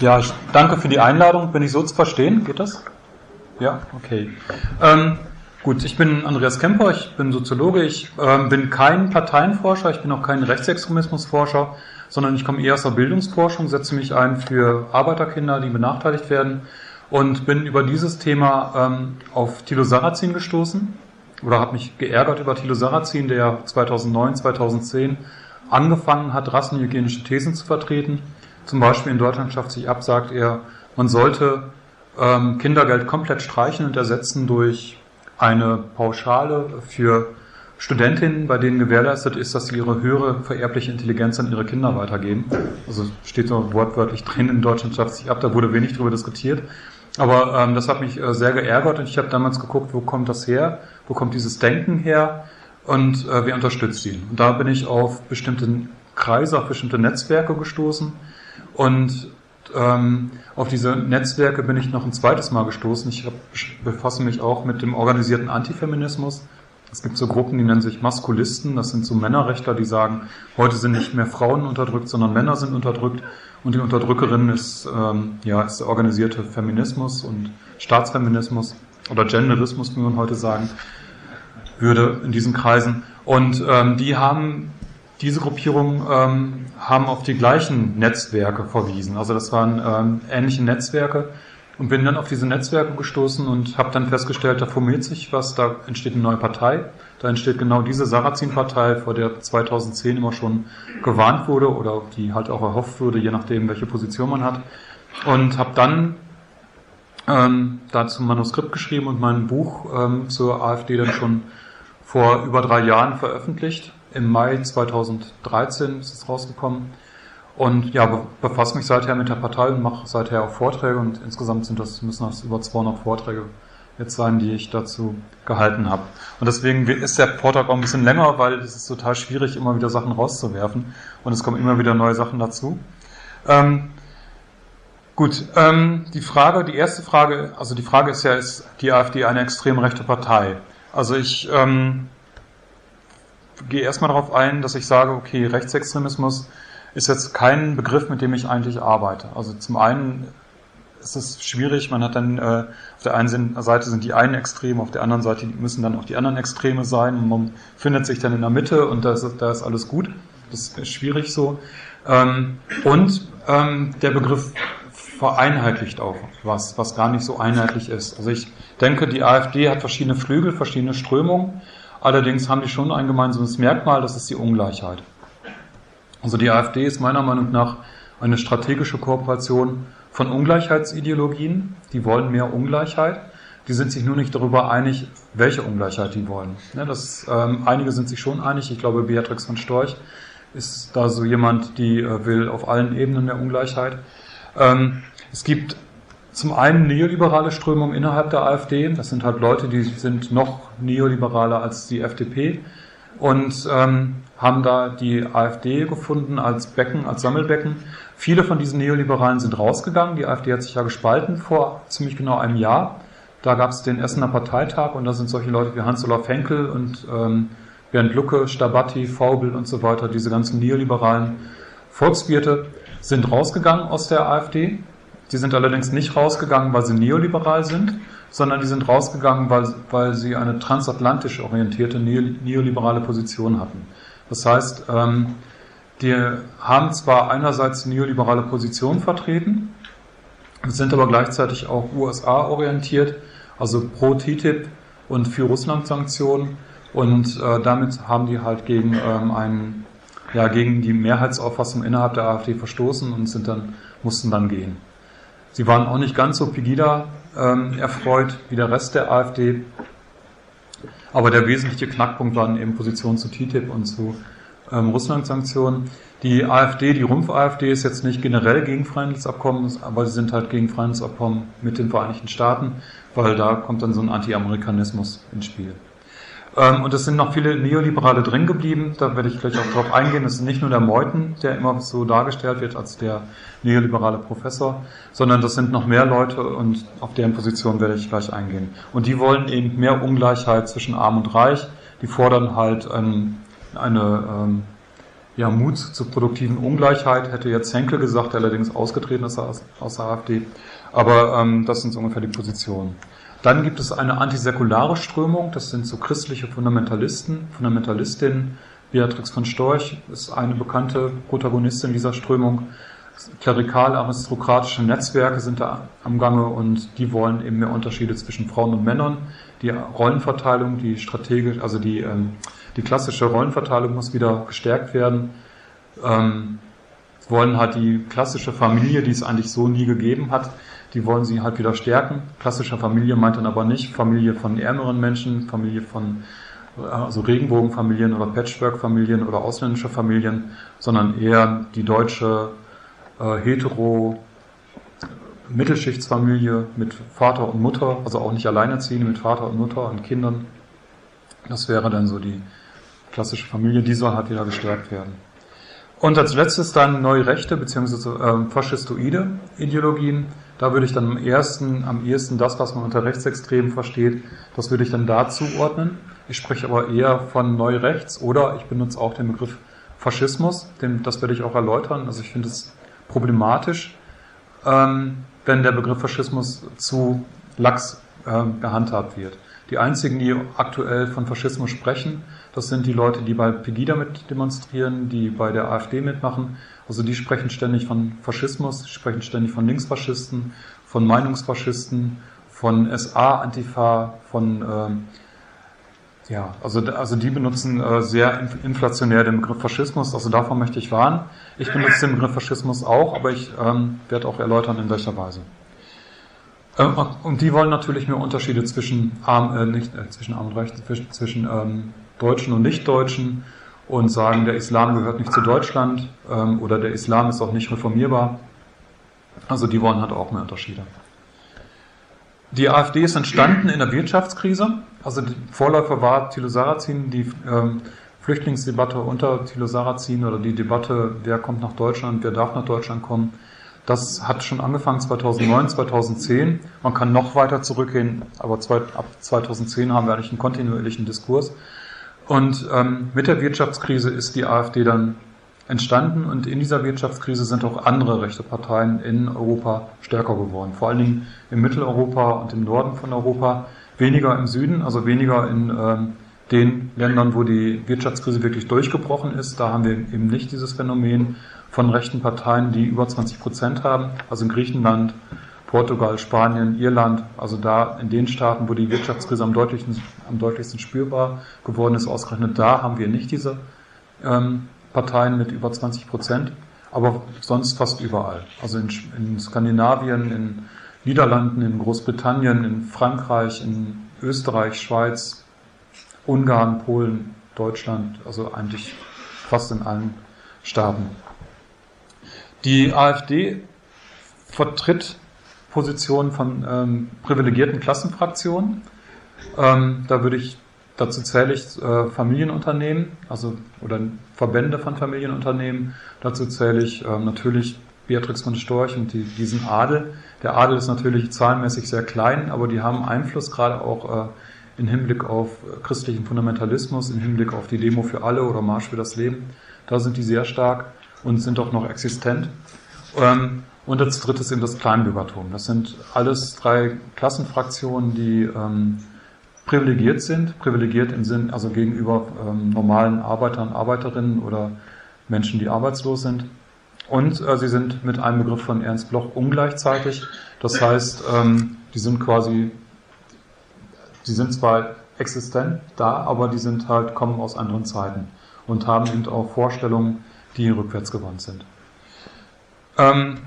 Ja, ich danke für die Einladung. Bin ich so zu verstehen? Geht das? Ja, okay. Ähm, gut, ich bin Andreas Kemper, ich bin Soziologe, ich ähm, bin kein Parteienforscher, ich bin auch kein Rechtsextremismusforscher, sondern ich komme eher aus der Bildungsforschung, setze mich ein für Arbeiterkinder, die benachteiligt werden und bin über dieses Thema ähm, auf Thilo Sarrazin gestoßen oder habe mich geärgert über Thilo Sarrazin, der 2009, 2010 angefangen hat, rassenhygienische Thesen zu vertreten. Zum Beispiel in Deutschland schafft sich ab, sagt er, man sollte ähm, Kindergeld komplett streichen und ersetzen durch eine Pauschale für Studentinnen, bei denen gewährleistet ist, dass sie ihre höhere vererbliche Intelligenz an ihre Kinder weitergeben. Also steht so wortwörtlich drin, in Deutschland schafft sich ab, da wurde wenig darüber diskutiert. Aber ähm, das hat mich äh, sehr geärgert und ich habe damals geguckt, wo kommt das her, wo kommt dieses Denken her und äh, wer unterstützt ihn. Und da bin ich auf bestimmte Kreise, auf bestimmte Netzwerke gestoßen und ähm, auf diese Netzwerke bin ich noch ein zweites Mal gestoßen. Ich befasse mich auch mit dem organisierten Antifeminismus. Es gibt so Gruppen, die nennen sich Maskulisten. Das sind so Männerrechtler, die sagen, heute sind nicht mehr Frauen unterdrückt, sondern Männer sind unterdrückt. Und die Unterdrückerin ist, ähm, ja, ist der organisierte Feminismus und Staatsfeminismus oder Genderismus, wie man heute sagen würde in diesen Kreisen. Und ähm, die haben diese Gruppierungen ähm, haben auf die gleichen Netzwerke verwiesen. Also das waren ähm, ähnliche Netzwerke und bin dann auf diese Netzwerke gestoßen und habe dann festgestellt, da formiert sich was, da entsteht eine neue Partei. Da entsteht genau diese Sarrazin-Partei, vor der 2010 immer schon gewarnt wurde oder die halt auch erhofft wurde, je nachdem, welche Position man hat. Und habe dann ähm, dazu ein Manuskript geschrieben und mein Buch ähm, zur AfD dann schon vor über drei Jahren veröffentlicht im Mai 2013 ist es rausgekommen. Und ja, befasse mich seither mit der Partei und mache seither auch Vorträge und insgesamt sind das, müssen das über 200 Vorträge jetzt sein, die ich dazu gehalten habe. Und deswegen ist der Vortrag auch ein bisschen länger, weil es ist total schwierig, immer wieder Sachen rauszuwerfen und es kommen immer wieder neue Sachen dazu. Ähm, gut, ähm, die Frage, die erste Frage, also die Frage ist ja, ist die AfD eine extrem rechte Partei? Also ich ähm, gehe erstmal darauf ein, dass ich sage, okay, Rechtsextremismus ist jetzt kein Begriff, mit dem ich eigentlich arbeite. Also zum einen ist es schwierig, man hat dann äh, auf der einen Seite sind die einen Extreme, auf der anderen Seite müssen dann auch die anderen Extreme sein und man findet sich dann in der Mitte und da ist, da ist alles gut. Das ist schwierig so. Ähm, und ähm, der Begriff vereinheitlicht auch was, was gar nicht so einheitlich ist. Also ich denke, die AfD hat verschiedene Flügel, verschiedene Strömungen Allerdings haben die schon ein gemeinsames Merkmal, das ist die Ungleichheit. Also die AfD ist meiner Meinung nach eine strategische Kooperation von Ungleichheitsideologien. Die wollen mehr Ungleichheit. Die sind sich nur nicht darüber einig, welche Ungleichheit die wollen. Ja, das, ähm, einige sind sich schon einig. Ich glaube, Beatrix von Storch ist da so jemand, die äh, will auf allen Ebenen mehr Ungleichheit. Ähm, es gibt zum einen neoliberale Strömung innerhalb der AfD. Das sind halt Leute, die sind noch neoliberaler als die FDP und ähm, haben da die AfD gefunden als Becken, als Sammelbecken. Viele von diesen Neoliberalen sind rausgegangen. Die AfD hat sich ja gespalten vor ziemlich genau einem Jahr. Da gab es den Essener Parteitag und da sind solche Leute wie Hans-Olaf Henkel und ähm, Bernd Lucke, Stabatti, Faubel und so weiter, diese ganzen neoliberalen Volkswirte sind rausgegangen aus der AfD die sind allerdings nicht rausgegangen, weil sie neoliberal sind, sondern die sind rausgegangen, weil, weil sie eine transatlantisch orientierte neoliberale Position hatten. Das heißt, ähm, die haben zwar einerseits neoliberale Positionen vertreten, sind aber gleichzeitig auch USA-orientiert, also pro TTIP und für Russland-Sanktionen und äh, damit haben die halt gegen ähm, einen, ja, gegen die Mehrheitsauffassung innerhalb der AfD verstoßen und sind dann, mussten dann gehen. Sie waren auch nicht ganz so Pegida ähm, erfreut wie der Rest der AfD. Aber der wesentliche Knackpunkt waren eben Positionen zu TTIP und zu ähm, Russland-Sanktionen. Die AfD, die Rumpf-AfD ist jetzt nicht generell gegen Freihandelsabkommen, aber sie sind halt gegen Freihandelsabkommen mit den Vereinigten Staaten, weil da kommt dann so ein Anti-Amerikanismus ins Spiel. Ähm, und es sind noch viele Neoliberale drin geblieben, da werde ich gleich auch drauf eingehen. Es ist nicht nur der Meuthen, der immer so dargestellt wird als der neoliberale Professor, sondern das sind noch mehr Leute und auf deren Position werde ich gleich eingehen. Und die wollen eben mehr Ungleichheit zwischen Arm und Reich. Die fordern halt ähm, eine, ähm, ja, Mut zur produktiven Ungleichheit, hätte jetzt Henkel gesagt, der allerdings ausgetreten ist aus, aus der AfD. Aber ähm, das sind so ungefähr die Positionen. Dann gibt es eine antisäkulare Strömung, das sind so christliche Fundamentalisten, Fundamentalistinnen. Beatrix von Storch ist eine bekannte Protagonistin dieser Strömung. Klerikal-aristokratische Netzwerke sind da am Gange und die wollen eben mehr Unterschiede zwischen Frauen und Männern. Die Rollenverteilung, die strategisch, also die ähm, die klassische Rollenverteilung muss wieder gestärkt werden. Ähm, wollen halt die klassische Familie, die es eigentlich so nie gegeben hat, die wollen sie halt wieder stärken. Klassische Familie meint dann aber nicht Familie von ärmeren Menschen, Familie von also Regenbogenfamilien oder Patchwork-Familien oder ausländische Familien, sondern eher die deutsche äh, hetero Mittelschichtsfamilie mit Vater und Mutter, also auch nicht alleinerziehende mit Vater und Mutter und Kindern. Das wäre dann so die klassische Familie, die soll halt wieder gestärkt werden. Und als letztes dann neue Rechte bzw. Äh, faschistoide Ideologien. Da würde ich dann am ersten, am ehesten das, was man unter Rechtsextremen versteht, das würde ich dann da zuordnen. Ich spreche aber eher von Neurechts oder ich benutze auch den Begriff Faschismus, den, das werde ich auch erläutern. Also ich finde es problematisch, ähm, wenn der Begriff Faschismus zu lax äh, gehandhabt wird. Die einzigen, die aktuell von Faschismus sprechen, das sind die Leute, die bei Pegida mit demonstrieren, die bei der AfD mitmachen. Also die sprechen ständig von Faschismus, sprechen ständig von Linksfaschisten, von Meinungsfaschisten, von SA-Antifa, von ähm, ja, also, also die benutzen äh, sehr inflationär den Begriff Faschismus, also davon möchte ich warnen. Ich benutze den Begriff Faschismus auch, aber ich ähm, werde auch erläutern, in welcher Weise. Äh, und die wollen natürlich mehr Unterschiede zwischen Arm, äh, nicht, äh, zwischen Arm und Recht, zwischen, zwischen ähm, Deutschen und Nichtdeutschen und sagen, der Islam gehört nicht zu Deutschland ähm, oder der Islam ist auch nicht reformierbar. Also die wollen halt auch mehr Unterschiede. Die AfD ist entstanden in der Wirtschaftskrise. Also die Vorläufer war Thilo Sarrazin, die ähm, Flüchtlingsdebatte unter Thilo Sarrazin oder die Debatte, wer kommt nach Deutschland, wer darf nach Deutschland kommen. Das hat schon angefangen 2009, 2010. Man kann noch weiter zurückgehen, aber zwei, ab 2010 haben wir eigentlich einen kontinuierlichen Diskurs. Und ähm, mit der Wirtschaftskrise ist die AfD dann entstanden und in dieser Wirtschaftskrise sind auch andere rechte Parteien in Europa stärker geworden. Vor allen Dingen in Mitteleuropa und im Norden von Europa, weniger im Süden, also weniger in ähm, den Ländern, wo die Wirtschaftskrise wirklich durchgebrochen ist. Da haben wir eben nicht dieses Phänomen von rechten Parteien, die über 20 Prozent haben, also in Griechenland, Portugal, Spanien, Irland, also da in den Staaten, wo die Wirtschaftskrise am deutlichsten, am deutlichsten spürbar geworden ist, ausgerechnet da haben wir nicht diese ähm, Parteien mit über 20 Prozent, aber sonst fast überall. Also in, in Skandinavien, in Niederlanden, in Großbritannien, in Frankreich, in Österreich, Schweiz, Ungarn, Polen, Deutschland, also eigentlich fast in allen Staaten. Die AfD vertritt Position von ähm, privilegierten Klassenfraktionen. Ähm, da würde ich, dazu zähle ich äh, Familienunternehmen, also oder Verbände von Familienunternehmen. Dazu zähle ich ähm, natürlich Beatrix von Storch und die, diesen Adel. Der Adel ist natürlich zahlenmäßig sehr klein, aber die haben Einfluss gerade auch äh, im Hinblick auf christlichen Fundamentalismus, im Hinblick auf die Demo für alle oder Marsch für das Leben. Da sind die sehr stark und sind auch noch existent. Ähm, und als drittes eben das Kleinbürgertum. Das sind alles drei Klassenfraktionen, die ähm, privilegiert sind, privilegiert im Sinn, also gegenüber ähm, normalen Arbeitern, Arbeiterinnen oder Menschen, die arbeitslos sind. Und äh, sie sind mit einem Begriff von Ernst Bloch ungleichzeitig. Das heißt, ähm, die sind quasi, die sind zwar existent da, aber die sind halt, kommen aus anderen Zeiten und haben eben auch Vorstellungen, die rückwärts gewandt sind. Ähm,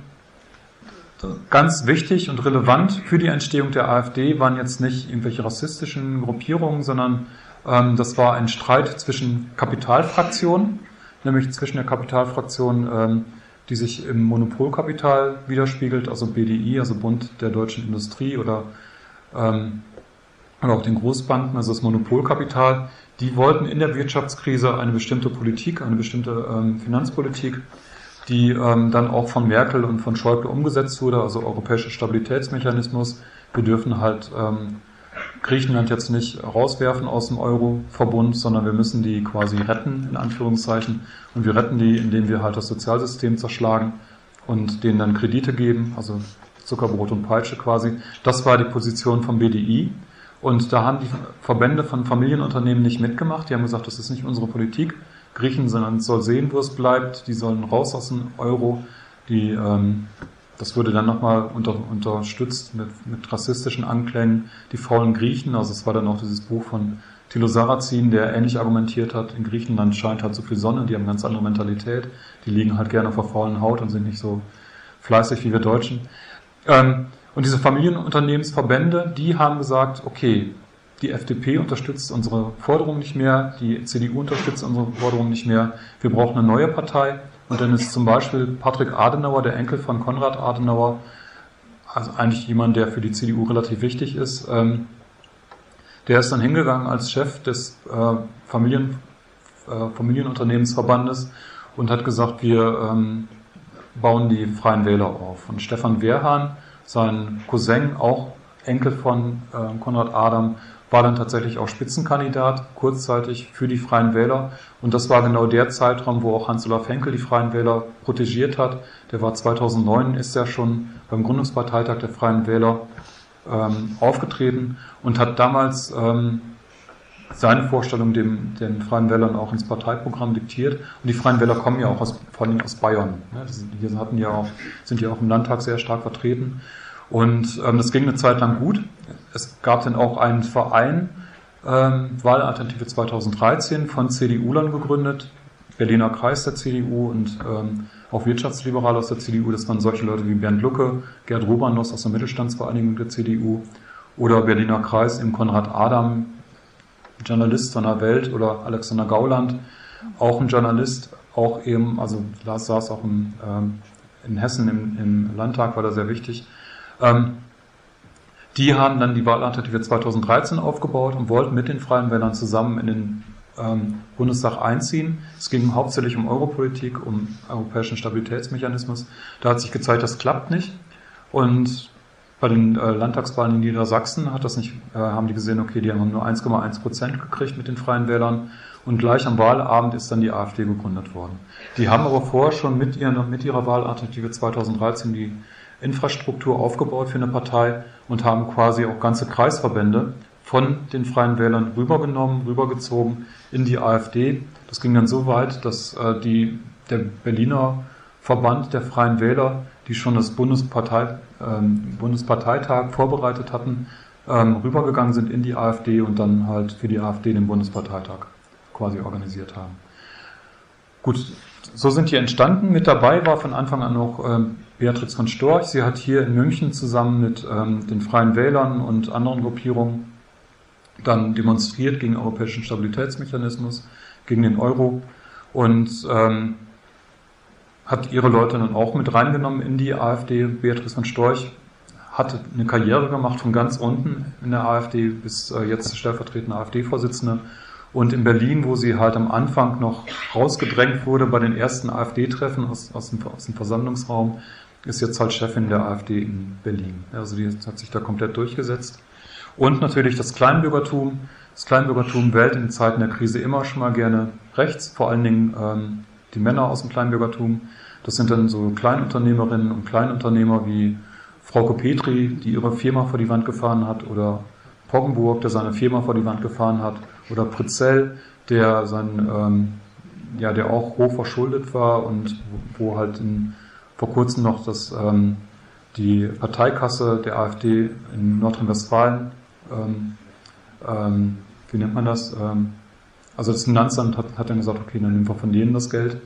Ganz wichtig und relevant für die Entstehung der AfD waren jetzt nicht irgendwelche rassistischen Gruppierungen, sondern ähm, das war ein Streit zwischen Kapitalfraktionen, nämlich zwischen der Kapitalfraktion, ähm, die sich im Monopolkapital widerspiegelt, also BDI, also Bund der deutschen Industrie oder, ähm, oder auch den Großbanken, also das Monopolkapital, die wollten in der Wirtschaftskrise eine bestimmte Politik, eine bestimmte ähm, Finanzpolitik die ähm, dann auch von Merkel und von Schäuble umgesetzt wurde, also europäischer Stabilitätsmechanismus. Wir dürfen halt ähm, Griechenland jetzt nicht rauswerfen aus dem Euro-Verbund, sondern wir müssen die quasi retten, in Anführungszeichen. Und wir retten die, indem wir halt das Sozialsystem zerschlagen und denen dann Kredite geben, also Zuckerbrot und Peitsche quasi. Das war die Position vom BDI. Und da haben die Verbände von Familienunternehmen nicht mitgemacht. Die haben gesagt, das ist nicht unsere Politik. Griechenland soll sehen, wo es bleibt. Die sollen raus aus dem Euro. Die, ähm, das wurde dann nochmal unter, unterstützt mit, mit rassistischen Anklängen. Die faulen Griechen, also es war dann auch dieses Buch von Thilo Sarrazin, der ähnlich argumentiert hat, in Griechenland scheint halt so viel Sonne, die haben ganz andere Mentalität, die liegen halt gerne auf der faulen Haut und sind nicht so fleißig wie wir Deutschen. Ähm, und diese Familienunternehmensverbände, die haben gesagt, okay, die FDP unterstützt unsere Forderung nicht mehr, die CDU unterstützt unsere Forderung nicht mehr, wir brauchen eine neue Partei. Und dann ist zum Beispiel Patrick Adenauer, der Enkel von Konrad Adenauer, also eigentlich jemand, der für die CDU relativ wichtig ist, ähm, der ist dann hingegangen als Chef des äh, Familien, äh, Familienunternehmensverbandes und hat gesagt, wir ähm, bauen die Freien Wähler auf. Und Stefan Wehrhahn, sein Cousin, auch Enkel von äh, Konrad Adam, war dann tatsächlich auch Spitzenkandidat kurzzeitig für die Freien Wähler. Und das war genau der Zeitraum, wo auch Hans-Olaf Henkel die Freien Wähler protegiert hat. Der war 2009, ist ja schon beim Gründungsparteitag der Freien Wähler ähm, aufgetreten und hat damals ähm, seine Vorstellung dem, den Freien Wählern auch ins Parteiprogramm diktiert. Und die Freien Wähler kommen ja auch aus, vor allem aus Bayern. Ne? Die hatten ja auch, sind ja auch im Landtag sehr stark vertreten. Und ähm, das ging eine Zeit lang gut. Es gab dann auch einen Verein, ähm, Wahlalternative 2013, von CDU-Lern gegründet, Berliner Kreis der CDU und ähm, auch Wirtschaftsliberale aus der CDU. Das waren solche Leute wie Bernd Lucke, Gerd Rubanos aus der Mittelstandsvereinigung der CDU oder Berliner Kreis im Konrad Adam, Journalist der Welt oder Alexander Gauland, auch ein Journalist, auch eben, also Lars saß auch im, ähm, in Hessen im, im, Landtag, war da sehr wichtig. Ähm, die haben dann die Wahlalternative 2013 aufgebaut und wollten mit den Freien Wählern zusammen in den ähm, Bundestag einziehen. Es ging hauptsächlich um Europolitik, um europäischen Stabilitätsmechanismus. Da hat sich gezeigt, das klappt nicht. Und bei den äh, Landtagswahlen in Niedersachsen hat das nicht, äh, haben die gesehen, okay, die haben nur 1,1 Prozent gekriegt mit den Freien Wählern. Und gleich am Wahlabend ist dann die AfD gegründet worden. Die haben aber vorher schon mit, ihren, mit ihrer Wahlalternative 2013 die Infrastruktur aufgebaut für eine Partei und haben quasi auch ganze Kreisverbände von den Freien Wählern rübergenommen, rübergezogen in die AfD. Das ging dann so weit, dass äh, die, der Berliner Verband der Freien Wähler, die schon das Bundespartei, ähm, Bundesparteitag vorbereitet hatten, ähm, rübergegangen sind in die AfD und dann halt für die AfD den Bundesparteitag quasi organisiert haben. Gut, so sind die entstanden. Mit dabei war von Anfang an noch ähm, Beatrix von Storch. Sie hat hier in München zusammen mit ähm, den Freien Wählern und anderen Gruppierungen dann demonstriert gegen den europäischen Stabilitätsmechanismus, gegen den Euro und ähm, hat ihre Leute dann auch mit reingenommen in die AfD. Beatrice von Storch hat eine Karriere gemacht von ganz unten in der AfD bis äh, jetzt stellvertretende AfD-Vorsitzende. Und in Berlin, wo sie halt am Anfang noch rausgedrängt wurde bei den ersten AfD-Treffen aus, aus, dem, aus dem Versammlungsraum, ist jetzt halt Chefin der AfD in Berlin. Also die hat sich da komplett durchgesetzt. Und natürlich das Kleinbürgertum. Das Kleinbürgertum wählt in Zeiten der Krise immer schon mal gerne rechts, vor allen Dingen ähm, die Männer aus dem Kleinbürgertum. Das sind dann so Kleinunternehmerinnen und Kleinunternehmer wie Frauke Petri, die ihre Firma vor die Wand gefahren hat, oder Poggenburg, der seine Firma vor die Wand gefahren hat, oder Pritzell, der sein, ähm, ja, der auch hoch verschuldet war und wo, halt in, vor kurzem noch das, ähm, die Parteikasse der AfD in Nordrhein-Westfalen ähm, ähm, wie nennt man das? Also das Finanzamt hat, hat dann gesagt, okay, dann nehmen wir von denen das Geld,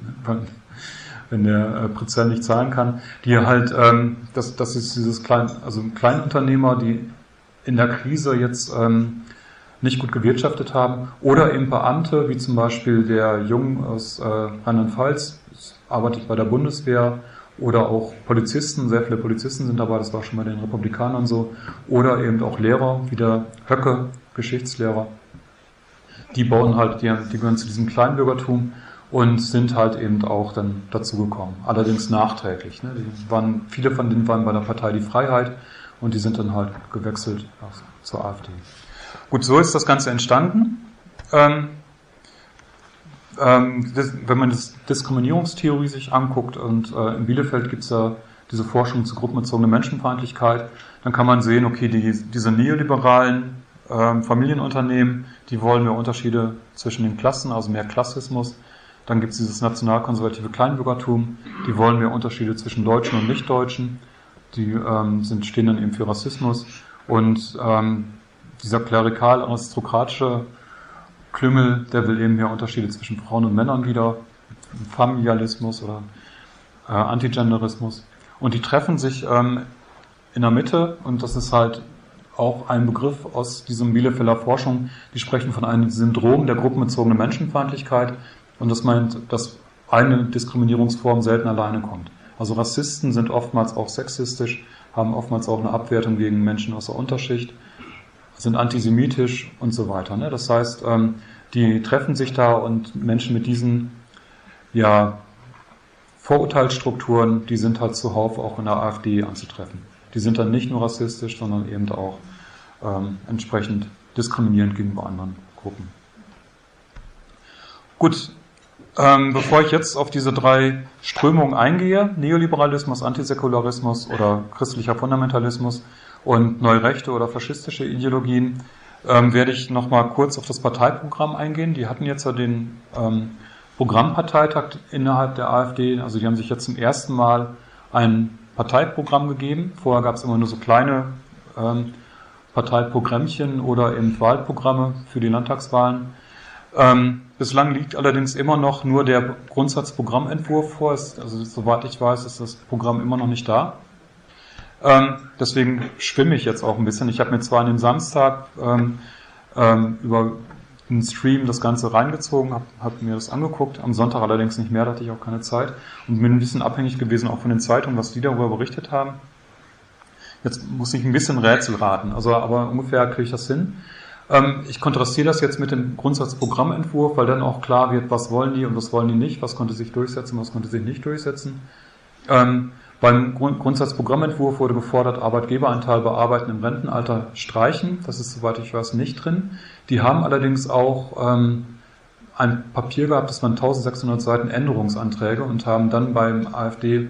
wenn der äh, Präzell nicht zahlen kann. Die halt, ähm, das, das ist dieses klein, also Kleinunternehmer, die in der Krise jetzt ähm, nicht gut gewirtschaftet haben, oder eben Beamte, wie zum Beispiel der Jung aus äh, Rheinland-Pfalz, arbeitet bei der Bundeswehr, oder auch Polizisten, sehr viele Polizisten sind dabei, das war schon bei den Republikanern so, oder eben auch Lehrer, wie der Höcke, Geschichtslehrer. Die bauen halt, die, die gehören zu diesem Kleinbürgertum und sind halt eben auch dann dazugekommen. Allerdings nachträglich. Ne? Die waren, viele von denen waren bei der Partei Die Freiheit und die sind dann halt gewechselt zur AfD. Gut, so ist das Ganze entstanden. Ähm, ähm, das, wenn man das Diskriminierungstheorie sich anguckt und äh, in Bielefeld gibt es ja diese Forschung zur gruppenbezogenen Menschenfeindlichkeit, dann kann man sehen, okay, die, diese neoliberalen ähm, Familienunternehmen, die wollen mehr Unterschiede zwischen den Klassen, also mehr Klassismus. Dann gibt es dieses nationalkonservative Kleinbürgertum, die wollen mehr Unterschiede zwischen Deutschen und Nichtdeutschen, die ähm, sind, stehen dann eben für Rassismus. Und ähm, dieser klerikal-aristokratische Klüngel, der will eben mehr Unterschiede zwischen Frauen und Männern wieder, Familialismus oder äh, Antigenderismus. Und die treffen sich ähm, in der Mitte und das ist halt auch ein Begriff aus diesem Bielefelder Forschung, die sprechen von einem Syndrom der gruppenbezogenen Menschenfeindlichkeit und das meint, dass eine Diskriminierungsform selten alleine kommt. Also Rassisten sind oftmals auch sexistisch, haben oftmals auch eine Abwertung gegen Menschen aus der Unterschicht, sind antisemitisch und so weiter. Ne? Das heißt, ähm, die treffen sich da und Menschen mit diesen ja, Vorurteilsstrukturen, die sind halt zuhauf auch in der AfD anzutreffen die sind dann nicht nur rassistisch, sondern eben auch ähm, entsprechend diskriminierend gegenüber anderen Gruppen. Gut, ähm, bevor ich jetzt auf diese drei Strömungen eingehe, Neoliberalismus, Antisäkularismus oder christlicher Fundamentalismus und Neurechte oder faschistische Ideologien, ähm, werde ich nochmal kurz auf das Parteiprogramm eingehen. Die hatten jetzt ja den ähm, Programmparteitag innerhalb der AfD, also die haben sich jetzt zum ersten Mal ein Parteiprogramm gegeben. Vorher gab es immer nur so kleine ähm, Parteiprogrammchen oder eben Wahlprogramme für die Landtagswahlen. Ähm, bislang liegt allerdings immer noch nur der Grundsatzprogrammentwurf vor. Es, also soweit ich weiß, ist das Programm immer noch nicht da. Ähm, deswegen schwimme ich jetzt auch ein bisschen. Ich habe mir zwar an dem Samstag ähm, ähm, über einen Stream das Ganze reingezogen, habe hab mir das angeguckt, am Sonntag allerdings nicht mehr, da hatte ich auch keine Zeit und bin ein bisschen abhängig gewesen auch von den Zeitungen, was die darüber berichtet haben. Jetzt muss ich ein bisschen Rätsel raten, also aber ungefähr kriege ich das hin. Ähm, ich kontrastiere das jetzt mit dem Grundsatzprogrammentwurf, weil dann auch klar wird, was wollen die und was wollen die nicht, was konnte sich durchsetzen, was konnte sich nicht durchsetzen. Ähm, beim Grundsatzprogrammentwurf wurde gefordert, Arbeitgeberanteil bei Arbeiten im Rentenalter streichen. Das ist, soweit ich weiß, nicht drin. Die haben allerdings auch ähm, ein Papier gehabt, das waren 1600 Seiten Änderungsanträge und haben dann beim AfD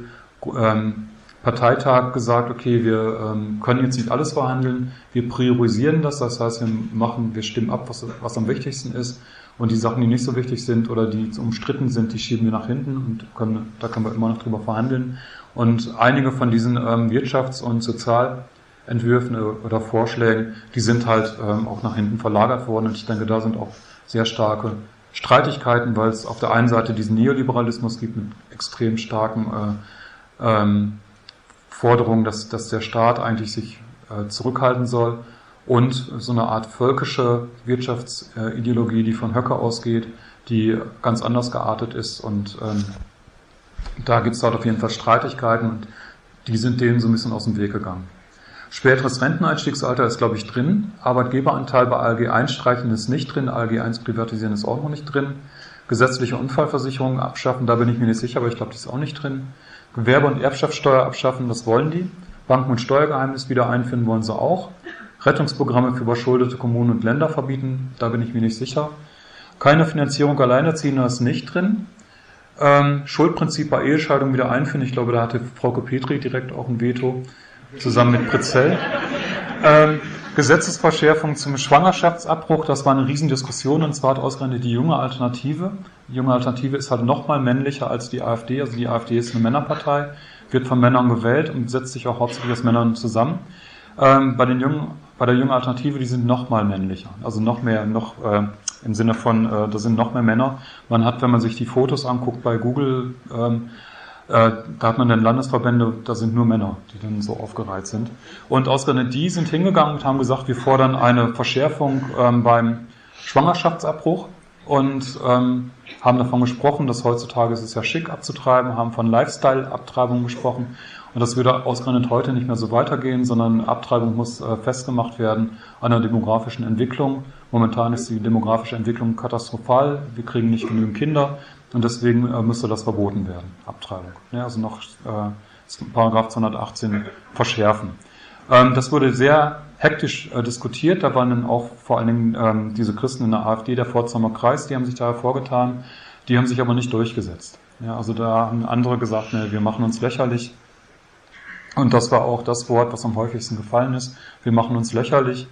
ähm, Parteitag gesagt, okay, wir ähm, können jetzt nicht alles verhandeln, wir priorisieren das, das heißt, wir machen, wir stimmen ab, was, was am wichtigsten ist und die Sachen, die nicht so wichtig sind oder die umstritten sind, die schieben wir nach hinten und können, da können wir immer noch drüber verhandeln. Und einige von diesen ähm, Wirtschafts- und Sozialentwürfen oder Vorschlägen, die sind halt ähm, auch nach hinten verlagert worden. Und ich denke, da sind auch sehr starke Streitigkeiten, weil es auf der einen Seite diesen Neoliberalismus gibt mit extrem starken äh, ähm, Forderungen, dass, dass der Staat eigentlich sich äh, zurückhalten soll und so eine Art völkische Wirtschaftsideologie, die von Höcke ausgeht, die ganz anders geartet ist und ähm, da gibt es dort auf jeden Fall Streitigkeiten und die sind denen so ein bisschen aus dem Weg gegangen. Späteres Renteneinstiegsalter ist, glaube ich, drin. Arbeitgeberanteil bei ALG 1 streichen ist nicht drin. ALG 1 privatisieren ist auch noch nicht drin. Gesetzliche Unfallversicherung abschaffen, da bin ich mir nicht sicher, aber ich glaube, die ist auch nicht drin. Gewerbe- und Erbschaftssteuer abschaffen, das wollen die. Banken- und Steuergeheimnis wieder einführen wollen sie auch. Rettungsprogramme für überschuldete Kommunen und Länder verbieten, da bin ich mir nicht sicher. Keine Finanzierung Alleinerziehender ist nicht drin. Ähm, Schuldprinzip bei Ehescheidung wieder einführen. Ich glaube, da hatte Frau Petri direkt auch ein Veto, zusammen mit Pritzell. Ähm, Gesetzesverschärfung zum Schwangerschaftsabbruch, das war eine Riesendiskussion und zwar hat ausgerechnet die junge Alternative. Die junge Alternative ist halt noch mal männlicher als die AfD, also die AfD ist eine Männerpartei, wird von Männern gewählt und setzt sich auch hauptsächlich aus Männern zusammen. Ähm, bei den jungen, bei der jungen Alternative, die sind noch mal männlicher, also noch mehr, noch äh, im Sinne von, äh, da sind noch mehr Männer. Man hat, wenn man sich die Fotos anguckt bei Google, ähm, äh, da hat man dann Landesverbände, da sind nur Männer, die dann so aufgereiht sind. Und ausgerechnet die sind hingegangen und haben gesagt, wir fordern eine Verschärfung ähm, beim Schwangerschaftsabbruch und ähm, haben davon gesprochen, dass heutzutage ist es ja schick abzutreiben, haben von Lifestyle-Abtreibung gesprochen und das würde ausgerechnet heute nicht mehr so weitergehen, sondern Abtreibung muss äh, festgemacht werden an der demografischen Entwicklung Momentan ist die demografische Entwicklung katastrophal. Wir kriegen nicht genügend Kinder und deswegen äh, müsste das verboten werden, Abtreibung. Ja, also noch äh, Paragraph 218 verschärfen. Ähm, das wurde sehr hektisch äh, diskutiert. Da waren dann auch vor allen Dingen ähm, diese Christen in der AfD, der Pforzheimer Kreis, die haben sich da hervorgetan. Die haben sich aber nicht durchgesetzt. Ja, also da haben andere gesagt, ne, wir machen uns lächerlich. Und das war auch das Wort, was am häufigsten gefallen ist. Wir machen uns lächerlich.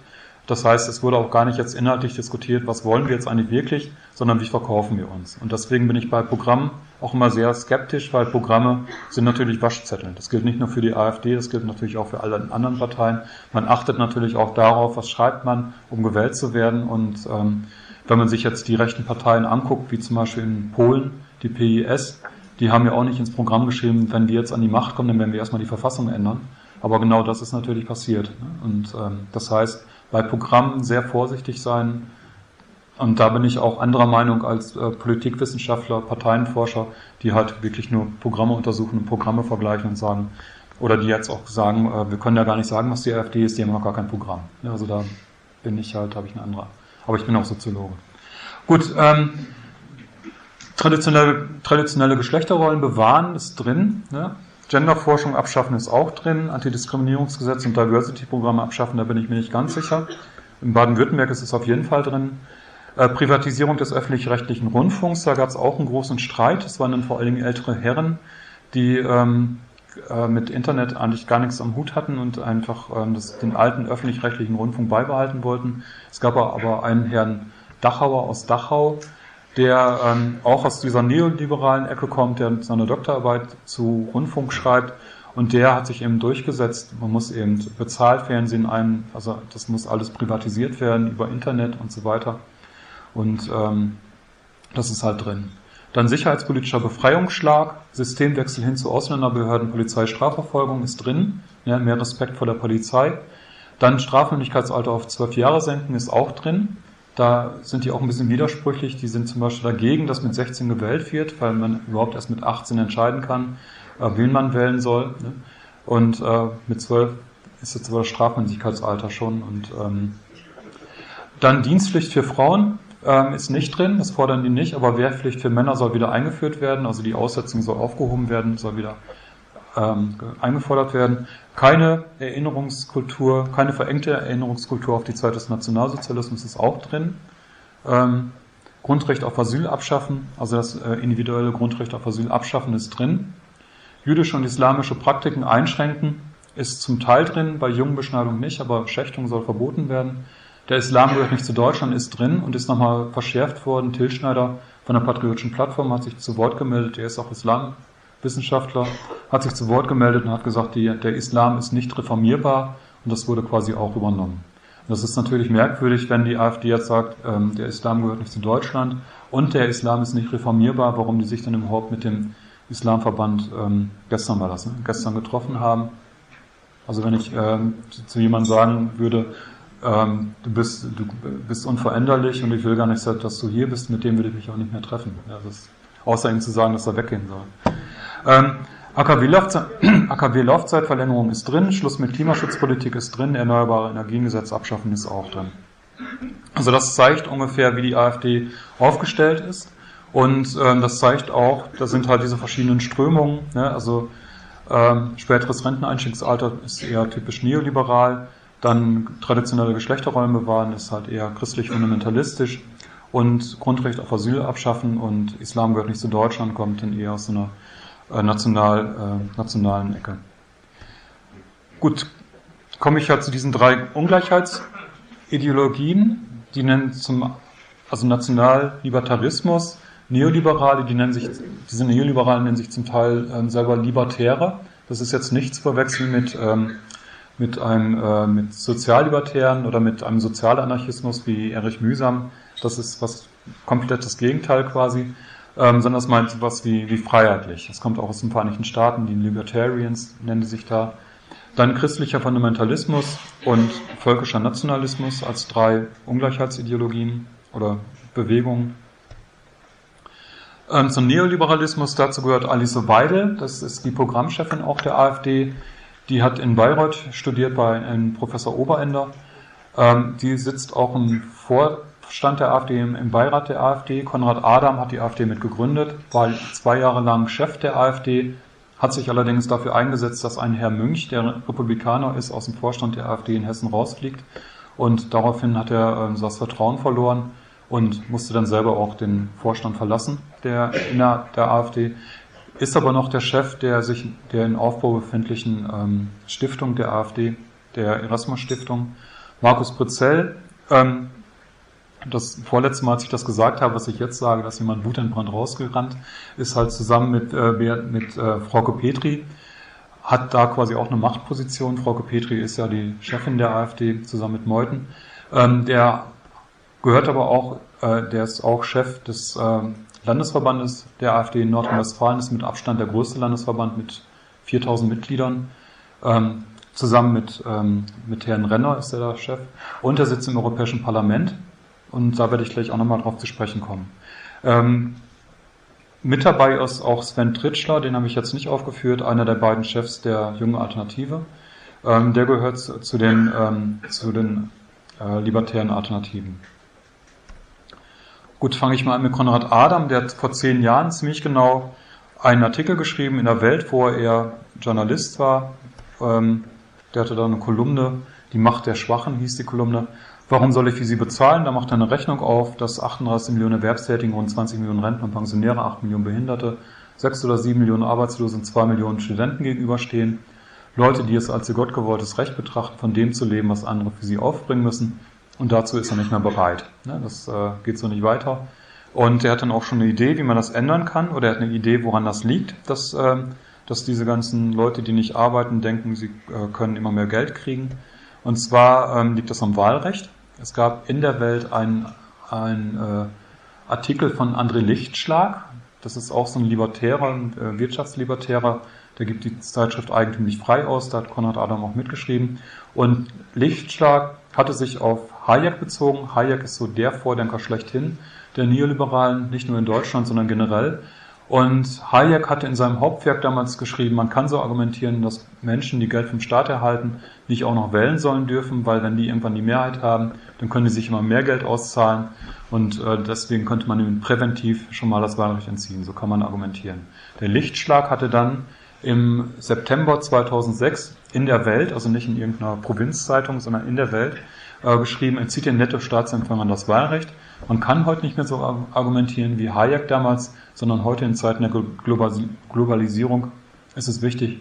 Das heißt, es wurde auch gar nicht jetzt inhaltlich diskutiert, was wollen wir jetzt eigentlich wirklich, sondern wie verkaufen wir uns. Und deswegen bin ich bei Programmen auch immer sehr skeptisch, weil Programme sind natürlich Waschzettel. Das gilt nicht nur für die AfD, das gilt natürlich auch für alle anderen Parteien. Man achtet natürlich auch darauf, was schreibt man, um gewählt zu werden. Und ähm, wenn man sich jetzt die rechten Parteien anguckt, wie zum Beispiel in Polen, die PIS, die haben ja auch nicht ins Programm geschrieben, wenn wir jetzt an die Macht kommen, dann werden wir erstmal die Verfassung ändern. Aber genau das ist natürlich passiert. Und ähm, das heißt, bei Programmen sehr vorsichtig sein. Und da bin ich auch anderer Meinung als äh, Politikwissenschaftler, Parteienforscher, die halt wirklich nur Programme untersuchen und Programme vergleichen und sagen, oder die jetzt auch sagen, äh, wir können ja gar nicht sagen, was die AfD ist, die haben noch gar kein Programm. Ja, also da bin ich halt, habe ich eine andere. Aber ich bin auch Soziologe. Gut, ähm, traditionelle, traditionelle Geschlechterrollen bewahren ist drin. Ne? Genderforschung abschaffen ist auch drin, Antidiskriminierungsgesetz und Diversity-Programme abschaffen, da bin ich mir nicht ganz sicher. In Baden-Württemberg ist es auf jeden Fall drin. Äh, Privatisierung des öffentlich-rechtlichen Rundfunks, da gab es auch einen großen Streit. Es waren dann vor allen Dingen ältere Herren, die ähm, äh, mit Internet eigentlich gar nichts am Hut hatten und einfach ähm, das, den alten öffentlich-rechtlichen Rundfunk beibehalten wollten. Es gab aber einen Herrn Dachauer aus Dachau, der ähm, auch aus dieser neoliberalen Ecke kommt, der seine Doktorarbeit zu Rundfunk schreibt. Und der hat sich eben durchgesetzt, man muss eben Bezahlfernsehen ein, also das muss alles privatisiert werden über Internet und so weiter. Und ähm, das ist halt drin. Dann sicherheitspolitischer Befreiungsschlag, Systemwechsel hin zu Ausländerbehörden, Polizei, Strafverfolgung ist drin, ja, mehr Respekt vor der Polizei. Dann Strafmündigkeitsalter auf zwölf Jahre senken ist auch drin. Da sind die auch ein bisschen widersprüchlich. Die sind zum Beispiel dagegen, dass mit 16 gewählt wird, weil man überhaupt erst mit 18 entscheiden kann, äh, wen man wählen soll. Ne? Und äh, mit 12 ist jetzt aber das Strafmündigkeitsalter schon. Und ähm, dann Dienstpflicht für Frauen ähm, ist nicht drin, das fordern die nicht, aber Wehrpflicht für Männer soll wieder eingeführt werden, also die Aussetzung soll aufgehoben werden, soll wieder ähm, eingefordert werden. Keine Erinnerungskultur, keine verengte Erinnerungskultur auf die Zeit des Nationalsozialismus ist auch drin. Ähm, Grundrecht auf Asyl abschaffen, also das äh, individuelle Grundrecht auf Asyl abschaffen ist drin. Jüdische und islamische Praktiken einschränken ist zum Teil drin, bei Jungbeschneidung nicht, aber Schächtung soll verboten werden. Der Islam gehört nicht zu Deutschland, ist drin und ist nochmal verschärft worden. Till Schneider von der Patriotischen Plattform hat sich zu Wort gemeldet, er ist auch Islam, Wissenschaftler, hat sich zu Wort gemeldet und hat gesagt, die, der Islam ist nicht reformierbar und das wurde quasi auch übernommen. Und das ist natürlich merkwürdig, wenn die AfD jetzt sagt, ähm, der Islam gehört nicht zu Deutschland und der Islam ist nicht reformierbar, warum die sich dann überhaupt mit dem Islamverband ähm, gestern war das, ne? gestern getroffen haben. Also wenn ich ähm, zu, jemandem sagen würde, ähm, du bist du bist unveränderlich und ich will gar nicht, dass du hier bist, mit dem würde ich mich auch nicht mehr treffen. Ja, das, außer ihm zu sagen, dass er weggehen soll. Ähm, AKW-Laufzeitverlängerung ist drin, Schluss mit Klimaschutzpolitik ist drin, Erneuerbare Energiengesetz abschaffen ist auch drin. Also das zeigt ungefähr, wie die AfD aufgestellt ist. Und ähm, das zeigt auch, da sind halt diese verschiedenen Strömungen. Ne? Also ähm, späteres Renteneinstiegsalter ist eher typisch neoliberal. Dann traditionelle Geschlechterrollen bewahren ist halt eher christlich-fundamentalistisch. Und Grundrecht auf Asyl abschaffen und Islam gehört nicht zu Deutschland, kommt dann eher aus so einer äh, national, äh, nationalen Ecke. Gut, komme ich ja zu diesen drei Ungleichheitsideologien, die nennen zum, also Nationallibertarismus, Neoliberale, die nennen sich, diese Neoliberalen nennen sich zum Teil äh, selber Libertäre. Das ist jetzt nicht zu verwechseln mit, ähm, mit einem äh, mit Soziallibertären oder mit einem Sozialanarchismus wie Erich Mühsam. Das ist was komplett das Gegenteil quasi ähm, sondern es meint sowas wie, wie freiheitlich. Das kommt auch aus den Vereinigten Staaten, die Libertarians nennen die sich da. Dann christlicher Fundamentalismus und völkischer Nationalismus als drei Ungleichheitsideologien oder Bewegungen. Ähm, zum Neoliberalismus, dazu gehört Alice Weidel, das ist die Programmchefin auch der AfD. Die hat in Bayreuth studiert bei Professor Oberender. Ähm, die sitzt auch im Vor stand der AfD im, im Beirat der AfD. Konrad Adam hat die AfD mit gegründet, war zwei Jahre lang Chef der AfD hat sich allerdings dafür eingesetzt, dass ein Herr Münch, der Republikaner ist, aus dem Vorstand der AfD in Hessen rausfliegt. Und daraufhin hat er äh, das Vertrauen verloren und musste dann selber auch den Vorstand verlassen, der der, der AfD. Ist aber noch der Chef der sich der in Aufbau befindlichen ähm, Stiftung der AfD, der Erasmus Stiftung, Markus Britzell. Ähm, das vorletzte Mal, als ich das gesagt habe, was ich jetzt sage, dass jemand wutentbrannt rausgerannt ist, halt zusammen mit, äh, mit äh, Frauke Petri, hat da quasi auch eine Machtposition. Frauke Petri ist ja die Chefin der AfD zusammen mit Meuthen. Ähm, der gehört aber auch, äh, der ist auch Chef des äh, Landesverbandes der AfD in Nordrhein-Westfalen, ist mit Abstand der größte Landesverband mit 4000 Mitgliedern. Ähm, zusammen mit, ähm, mit Herrn Renner ist er der Chef. Und er sitzt im Europäischen Parlament und da werde ich gleich auch nochmal drauf zu sprechen kommen. Ähm, mit dabei ist auch Sven Tritschler, den habe ich jetzt nicht aufgeführt, einer der beiden Chefs der Jungen Alternative. Ähm, der gehört zu den, ähm, zu den äh, libertären Alternativen. Gut, fange ich mal an mit Konrad Adam, der hat vor zehn Jahren ziemlich genau einen Artikel geschrieben in der Welt, wo er Journalist war. Ähm, der hatte da eine Kolumne, die Macht der Schwachen hieß die Kolumne. Warum soll ich für sie bezahlen? Da macht er eine Rechnung auf, dass 38 Millionen Erwerbstätigen, rund 20 Millionen Rentner und Pensionäre, 8 Millionen Behinderte, 6 oder 7 Millionen Arbeitslose und 2 Millionen Studenten gegenüberstehen. Leute, die es als ihr gottgewolltes Recht betrachten, von dem zu leben, was andere für sie aufbringen müssen. Und dazu ist er nicht mehr bereit. Ne, das äh, geht so nicht weiter. Und er hat dann auch schon eine Idee, wie man das ändern kann, oder er hat eine Idee, woran das liegt, dass, ähm, dass diese ganzen Leute, die nicht arbeiten, denken, sie äh, können immer mehr Geld kriegen. Und zwar ähm, liegt das am Wahlrecht. Es gab in der Welt einen äh, Artikel von André Lichtschlag. Das ist auch so ein Libertärer, äh, Wirtschaftslibertärer. Der gibt die Zeitschrift eigentümlich frei aus. Da hat Konrad Adam auch mitgeschrieben. Und Lichtschlag hatte sich auf Hayek bezogen. Hayek ist so der Vordenker schlechthin der Neoliberalen, nicht nur in Deutschland, sondern generell. Und Hayek hatte in seinem Hauptwerk damals geschrieben, man kann so argumentieren, dass Menschen, die Geld vom Staat erhalten, nicht auch noch wählen sollen dürfen, weil wenn die irgendwann die Mehrheit haben, dann können die sich immer mehr Geld auszahlen und äh, deswegen könnte man ihnen präventiv schon mal das Wahlrecht entziehen. So kann man argumentieren. Der Lichtschlag hatte dann im September 2006 in der Welt, also nicht in irgendeiner Provinzzeitung, sondern in der Welt, äh, geschrieben, entzieht den Netto-Staatsempfängern das Wahlrecht. Man kann heute nicht mehr so argumentieren wie Hayek damals, sondern heute in Zeiten der Globalisierung ist es wichtig,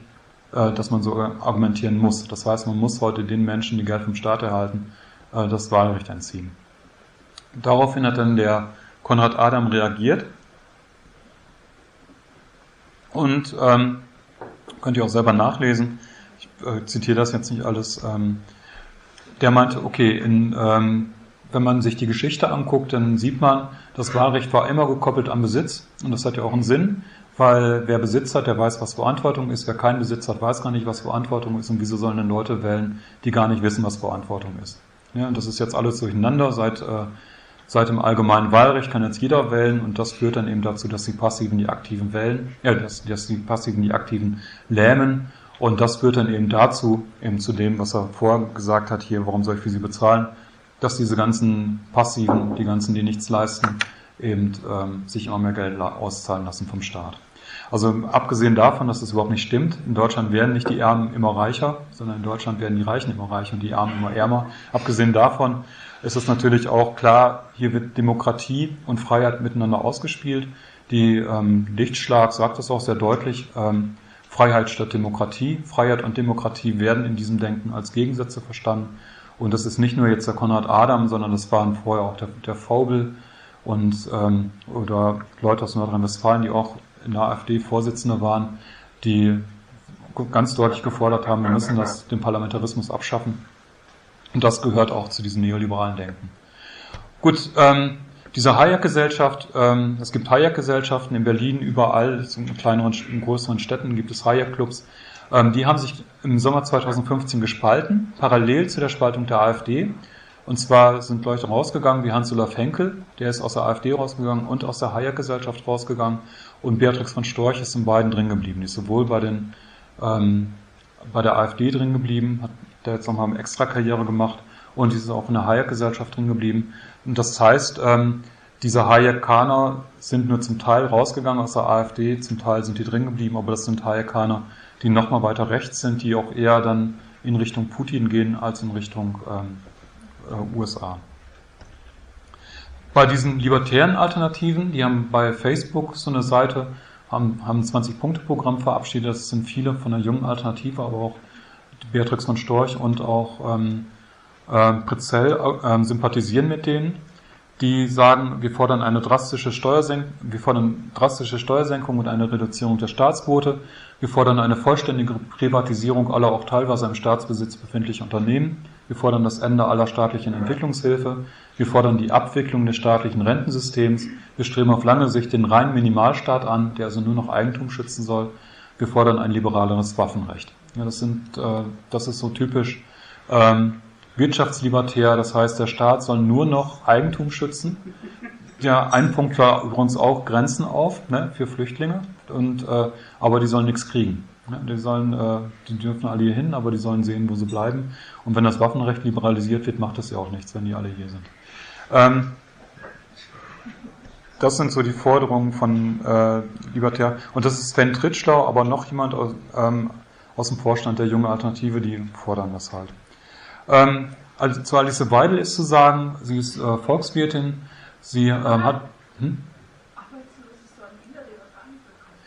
äh, dass man so argumentieren muss. Das heißt, man muss heute den Menschen, die Geld vom Staat erhalten, äh, das Wahlrecht entziehen. Daraufhin hat dann der Konrad Adam reagiert und ähm, könnt ihr auch selber nachlesen. Ich äh, zitiere das jetzt nicht alles. Ähm, der meinte, okay, in, ähm, wenn man sich die Geschichte anguckt, dann sieht man, das Wahlrecht war immer gekoppelt am Besitz und das hat ja auch einen Sinn, weil wer Besitz hat, der weiß, was Verantwortung ist. Wer keinen Besitz hat, weiß gar nicht, was Verantwortung ist und wieso sollen denn Leute wählen, die gar nicht wissen, was Verantwortung ist. Ja, und das ist jetzt alles durcheinander. Seit, äh, seit dem allgemeinen Wahlrecht kann jetzt jeder wählen und das führt dann eben dazu, dass die Passiven die Aktiven wählen, ja, dass, dass die Passiven die Aktiven lähmen und das führt dann eben dazu, eben zu dem, was er vorher gesagt hat hier, warum soll ich für sie bezahlen, dass diese ganzen Passiven, die ganzen, die nichts leisten, eben ähm, sich immer mehr Geld auszahlen lassen vom Staat. Also abgesehen davon, dass das überhaupt nicht stimmt, in Deutschland werden nicht die Ärmen immer reicher, sondern in Deutschland werden die Reichen immer reicher und die Armen immer ärmer. Abgesehen davon ist es natürlich auch klar, hier wird Demokratie und Freiheit miteinander ausgespielt. Die ähm, Lichtschlag sagt das auch sehr deutlich. Ähm, Freiheit statt Demokratie. Freiheit und Demokratie werden in diesem Denken als Gegensätze verstanden. Und das ist nicht nur jetzt der Konrad Adam, sondern das waren vorher auch der, der Faubel und ähm, oder Leute aus Nordrhein-Westfalen, die auch in der AfD Vorsitzende waren, die ganz deutlich gefordert haben, wir müssen das, den Parlamentarismus abschaffen. Und das gehört auch zu diesem neoliberalen Denken. Gut, ähm, diese Hayek-Gesellschaft, ähm, es gibt Hayek-Gesellschaften in Berlin, überall, in kleineren, in größeren Städten gibt es Hayek-Clubs. Ähm, die haben sich im Sommer 2015 gespalten, parallel zu der Spaltung der AfD. Und zwar sind Leute rausgegangen wie Hans-Olaf Henkel, der ist aus der AfD rausgegangen und aus der Hayek-Gesellschaft rausgegangen. Und Beatrix von Storch ist in beiden drin geblieben. Die ist sowohl bei, den, ähm, bei der AfD drin geblieben, hat der jetzt nochmal eine Extra-Karriere gemacht und die ist auch in der Hayek-Gesellschaft drin geblieben. Und das heißt, ähm, diese Hayekaner sind nur zum Teil rausgegangen aus der AfD, zum Teil sind die drin geblieben, aber das sind Hayekaner, die nochmal weiter rechts sind, die auch eher dann in Richtung Putin gehen als in Richtung ähm, äh, USA. Bei diesen libertären Alternativen, die haben bei Facebook so eine Seite, haben, haben ein 20-Punkte-Programm verabschiedet. Das sind viele von der jungen Alternative, aber auch Beatrix von Storch und auch ähm, äh, Pritzell äh, sympathisieren mit denen die sagen, wir fordern eine drastische Steuersenkung, wir fordern drastische Steuersenkung und eine Reduzierung der Staatsquote. Wir fordern eine vollständige Privatisierung aller auch teilweise im Staatsbesitz befindlicher Unternehmen. Wir fordern das Ende aller staatlichen Entwicklungshilfe. Wir fordern die Abwicklung des staatlichen Rentensystems. Wir streben auf lange Sicht den reinen Minimalstaat an, der also nur noch Eigentum schützen soll. Wir fordern ein liberaleres Waffenrecht. Ja, das sind, äh, das ist so typisch ähm, wirtschaftslibertär, das heißt, der Staat soll nur noch Eigentum schützen. Ja, ein Punkt war übrigens auch Grenzen auf ne, für Flüchtlinge, und, äh, aber die sollen nichts kriegen. Die sollen, äh, die dürfen alle hier hin, aber die sollen sehen, wo sie bleiben. Und wenn das Waffenrecht liberalisiert wird, macht das ja auch nichts, wenn die alle hier sind. Ähm, das sind so die Forderungen von äh, Libertär. Und das ist Sven Tritschlau, aber noch jemand aus, ähm, aus dem Vorstand der Junge Alternative, die fordern das halt. Ähm, also zu Alice Weidel ist zu sagen, sie ist äh, Volkswirtin, sie ähm, hat. Hm?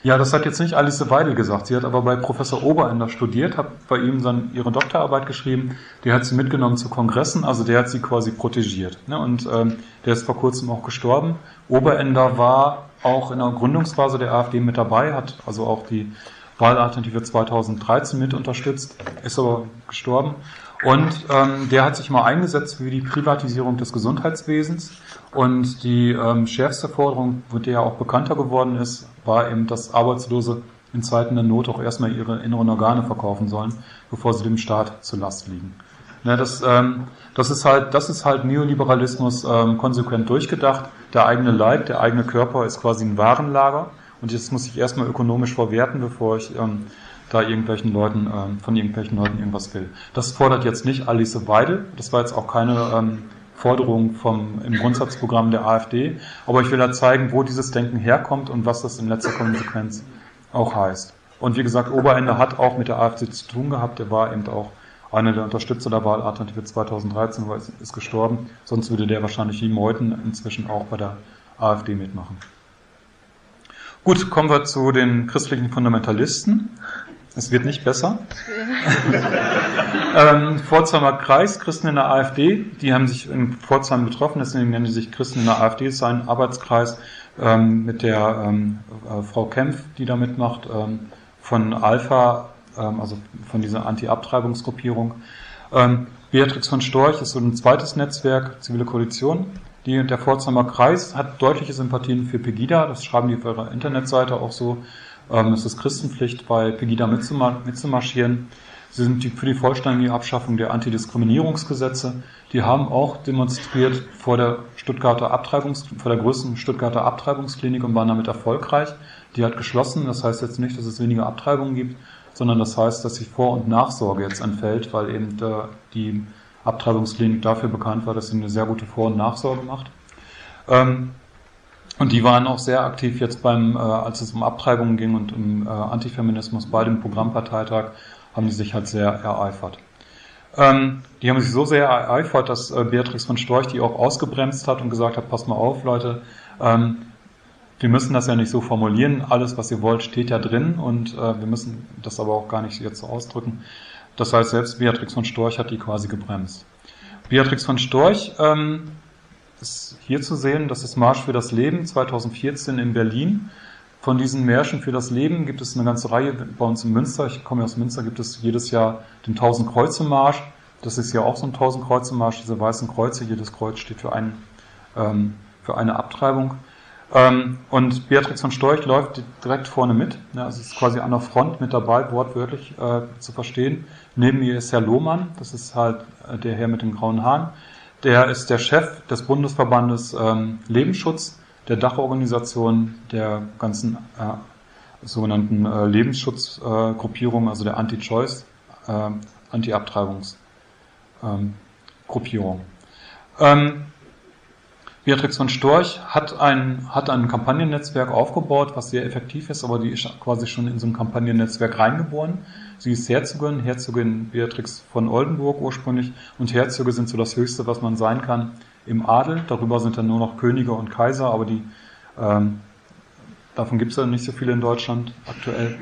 Ja, das hat jetzt nicht Alice Weidel gesagt. Sie hat aber bei Professor Oberender studiert, hat bei ihm dann ihre Doktorarbeit geschrieben. Die hat sie mitgenommen zu Kongressen, also der hat sie quasi protegiert. Ne? Und ähm, der ist vor kurzem auch gestorben. Oberender war auch in der Gründungsphase der AfD mit dabei, hat also auch die Wahlalternative 2013 mit unterstützt, ist aber gestorben. Und ähm, der hat sich mal eingesetzt für die Privatisierung des Gesundheitswesens. Und die ähm, schärfste Forderung, wo der ja auch bekannter geworden ist, war eben, dass Arbeitslose in Zeiten der Not auch erstmal ihre inneren Organe verkaufen sollen, bevor sie dem Staat zur Last liegen. Ne, das, ähm, das, ist halt, das ist halt Neoliberalismus ähm, konsequent durchgedacht. Der eigene Leib, der eigene Körper ist quasi ein Warenlager. Und jetzt muss ich erstmal ökonomisch verwerten, bevor ich ähm, da irgendwelchen Leuten, ähm, von irgendwelchen Leuten irgendwas will. Das fordert jetzt nicht Alice Weidel, das war jetzt auch keine ähm, Forderung vom, im Grundsatzprogramm der AfD, aber ich will da zeigen, wo dieses Denken herkommt und was das in letzter Konsequenz auch heißt. Und wie gesagt, Oberende hat auch mit der AfD zu tun gehabt, er war eben auch einer der Unterstützer der Wahlalternative 2013, aber ist, ist gestorben, sonst würde der wahrscheinlich wie Meuthen inzwischen auch bei der AfD mitmachen. Gut, kommen wir zu den christlichen Fundamentalisten. Es wird nicht besser. ähm, Pforzheimer Kreis, Christen in der AfD, die haben sich in Pforzheim getroffen, deswegen nennen sie sich Christen in der AfD, ist ein Arbeitskreis ähm, mit der ähm, äh, Frau Kempf, die da mitmacht, ähm, von Alpha, ähm, also von dieser Anti-Abtreibungsgruppierung. Ähm, Beatrix von Storch ist so ein zweites Netzwerk, Zivile Koalition. Die, der Pforzheimer Kreis hat deutliche Sympathien für Pegida, das schreiben die auf ihrer Internetseite auch so. Es ist Christenpflicht, bei Pegida mitzumarschieren. Sie sind für die vollständige Abschaffung der Antidiskriminierungsgesetze. Die haben auch demonstriert vor der Stuttgarter Abtreibungs, vor der größten Stuttgarter Abtreibungsklinik und waren damit erfolgreich. Die hat geschlossen. Das heißt jetzt nicht, dass es weniger Abtreibungen gibt, sondern das heißt, dass die Vor- und Nachsorge jetzt entfällt, weil eben die Abtreibungsklinik dafür bekannt war, dass sie eine sehr gute Vor- und Nachsorge macht. Ähm, und die waren auch sehr aktiv jetzt beim, äh, als es um Abtreibungen ging und um äh, Antifeminismus bei dem Programmparteitag, haben die sich halt sehr ereifert. Ähm, die haben sich so sehr ereifert, dass äh, Beatrix von Storch die auch ausgebremst hat und gesagt hat, passt mal auf, Leute, ähm, wir müssen das ja nicht so formulieren, alles, was ihr wollt, steht ja drin und äh, wir müssen das aber auch gar nicht jetzt so ausdrücken. Das heißt, selbst Beatrix von Storch hat die quasi gebremst. Beatrix von Storch ähm, ist hier zu sehen, das ist Marsch für das Leben 2014 in Berlin. Von diesen Märschen für das Leben gibt es eine ganze Reihe bei uns in Münster. Ich komme aus Münster, gibt es jedes Jahr den 1000 Kreuze Marsch. Das ist ja auch so ein 1000 Kreuze Marsch, diese weißen Kreuze. Jedes Kreuz steht für, ein, ähm, für eine Abtreibung. Ähm, und Beatrix von Storch läuft direkt vorne mit. Ja, also ist quasi an der Front mit dabei, wortwörtlich äh, zu verstehen. Neben ihr ist Herr Lohmann, das ist halt äh, der Herr mit den grauen Haaren. Der ist der Chef des Bundesverbandes ähm, Lebensschutz, der Dachorganisation der ganzen äh, sogenannten äh, Lebensschutzgruppierung, also der Anti-Choice, äh, Anti-Abtreibungsgruppierung. Ähm, Beatrix von Storch hat ein, hat ein Kampagnennetzwerk aufgebaut, was sehr effektiv ist, aber die ist quasi schon in so ein Kampagnennetzwerk reingeboren. Sie ist Herzogin, Herzogin Beatrix von Oldenburg ursprünglich und Herzöge sind so das Höchste, was man sein kann im Adel. Darüber sind dann nur noch Könige und Kaiser, aber die ähm, davon gibt es ja nicht so viele in Deutschland aktuell.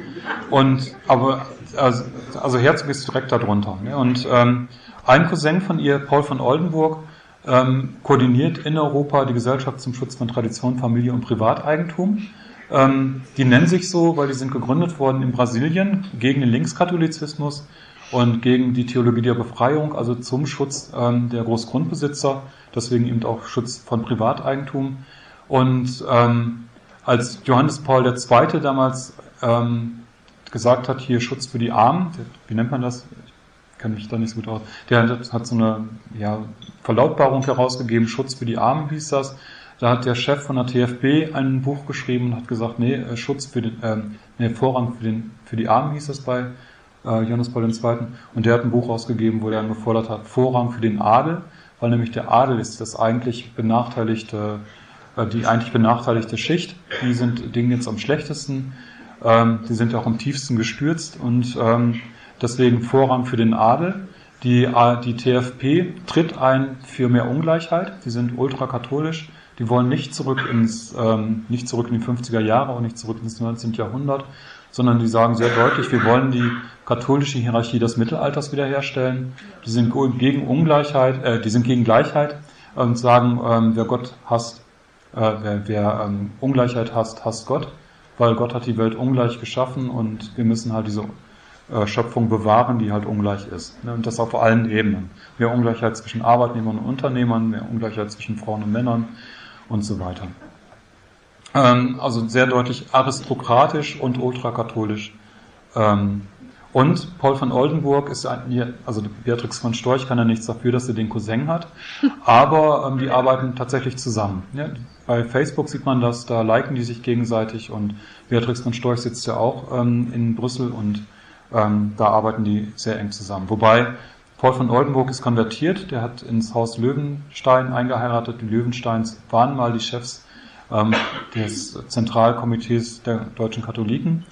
Und aber also, also Herzog ist direkt darunter. Ne? Und ähm, ein Cousin von ihr, Paul von Oldenburg, ähm, koordiniert in Europa die Gesellschaft zum Schutz von Tradition, Familie und Privateigentum. Ähm, die nennen sich so, weil die sind gegründet worden in Brasilien gegen den Linkskatholizismus und gegen die Theologie der Befreiung, also zum Schutz ähm, der Großgrundbesitzer, deswegen eben auch Schutz von Privateigentum. Und ähm, als Johannes Paul II. damals ähm, gesagt hat, hier Schutz für die Armen, wie nennt man das? Ich kenne mich da nicht so gut aus. Der hat so eine ja, Verlautbarung herausgegeben, Schutz für die Armen hieß das. Da hat der Chef von der TFB ein Buch geschrieben und hat gesagt, nee, äh, Schutz für den, äh, nee, Vorrang für, den, für die Armen hieß das bei äh, Johannes Paul II. Und der hat ein Buch rausgegeben, wo er dann gefordert hat, Vorrang für den Adel, weil nämlich der Adel ist das eigentlich benachteiligte, äh, die eigentlich benachteiligte Schicht. Die sind Dinge jetzt am schlechtesten. Ähm, die sind auch am tiefsten gestürzt und ähm, deswegen Vorrang für den Adel. Die, äh, die TFP tritt ein für mehr Ungleichheit. Die sind ultrakatholisch. Die wollen nicht zurück ins, ähm, nicht zurück in die 50er Jahre und nicht zurück ins 19. Jahrhundert, sondern die sagen sehr deutlich, wir wollen die katholische Hierarchie des Mittelalters wiederherstellen. Die sind gegen Ungleichheit, äh, die sind gegen Gleichheit und sagen, ähm, wer Gott hasst, äh, wer, wer ähm, Ungleichheit hasst, hasst Gott, weil Gott hat die Welt ungleich geschaffen und wir müssen halt diese äh, Schöpfung bewahren, die halt ungleich ist. Ne? Und das auf allen Ebenen. Mehr Ungleichheit zwischen Arbeitnehmern und Unternehmern, mehr Ungleichheit zwischen Frauen und Männern und so weiter. Ähm, also sehr deutlich aristokratisch und ultrakatholisch. Ähm, und Paul von Oldenburg ist ein, also Beatrix von Storch kann ja nichts dafür, dass sie den Cousin hat, aber ähm, die arbeiten tatsächlich zusammen. Ja, bei Facebook sieht man das, da liken die sich gegenseitig und Beatrix von Storch sitzt ja auch ähm, in Brüssel und ähm, da arbeiten die sehr eng zusammen. Wobei Paul von Oldenburg ist konvertiert, der hat ins Haus Löwenstein eingeheiratet. Die Löwensteins waren mal die Chefs des Zentralkomitees der deutschen Katholiken.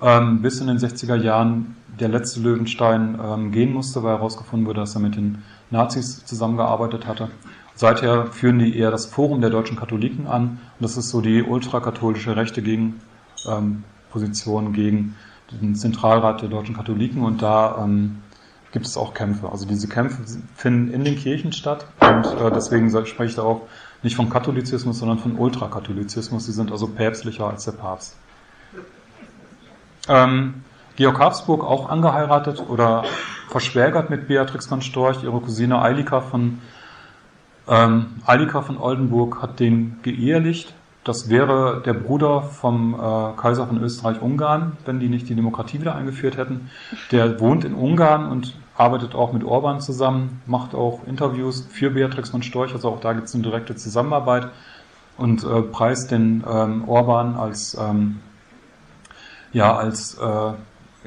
Ähm, bis in den 60er Jahren der letzte Löwenstein ähm, gehen musste, weil herausgefunden wurde, dass er mit den Nazis zusammengearbeitet hatte. Seither führen die eher das Forum der deutschen Katholiken an. Und das ist so die ultrakatholische rechte Gegenposition ähm, gegen den Zentralrat der deutschen Katholiken. Und da ähm, gibt es auch Kämpfe. Also diese Kämpfe finden in den Kirchen statt. Und äh, deswegen spreche ich da auch nicht von Katholizismus, sondern von Ultrakatholizismus. Sie sind also päpstlicher als der Papst. Ähm, Georg Habsburg auch angeheiratet oder verschwägert mit Beatrix von Storch. Ihre Cousine Eilika von, ähm, Eilika von Oldenburg hat den geehelicht. Das wäre der Bruder vom äh, Kaiser von Österreich-Ungarn, wenn die nicht die Demokratie wieder eingeführt hätten. Der wohnt in Ungarn und arbeitet auch mit Orban zusammen, macht auch Interviews für Beatrix von Storch, also auch da gibt es eine direkte Zusammenarbeit und äh, preist den ähm, Orban als ähm, ja als äh,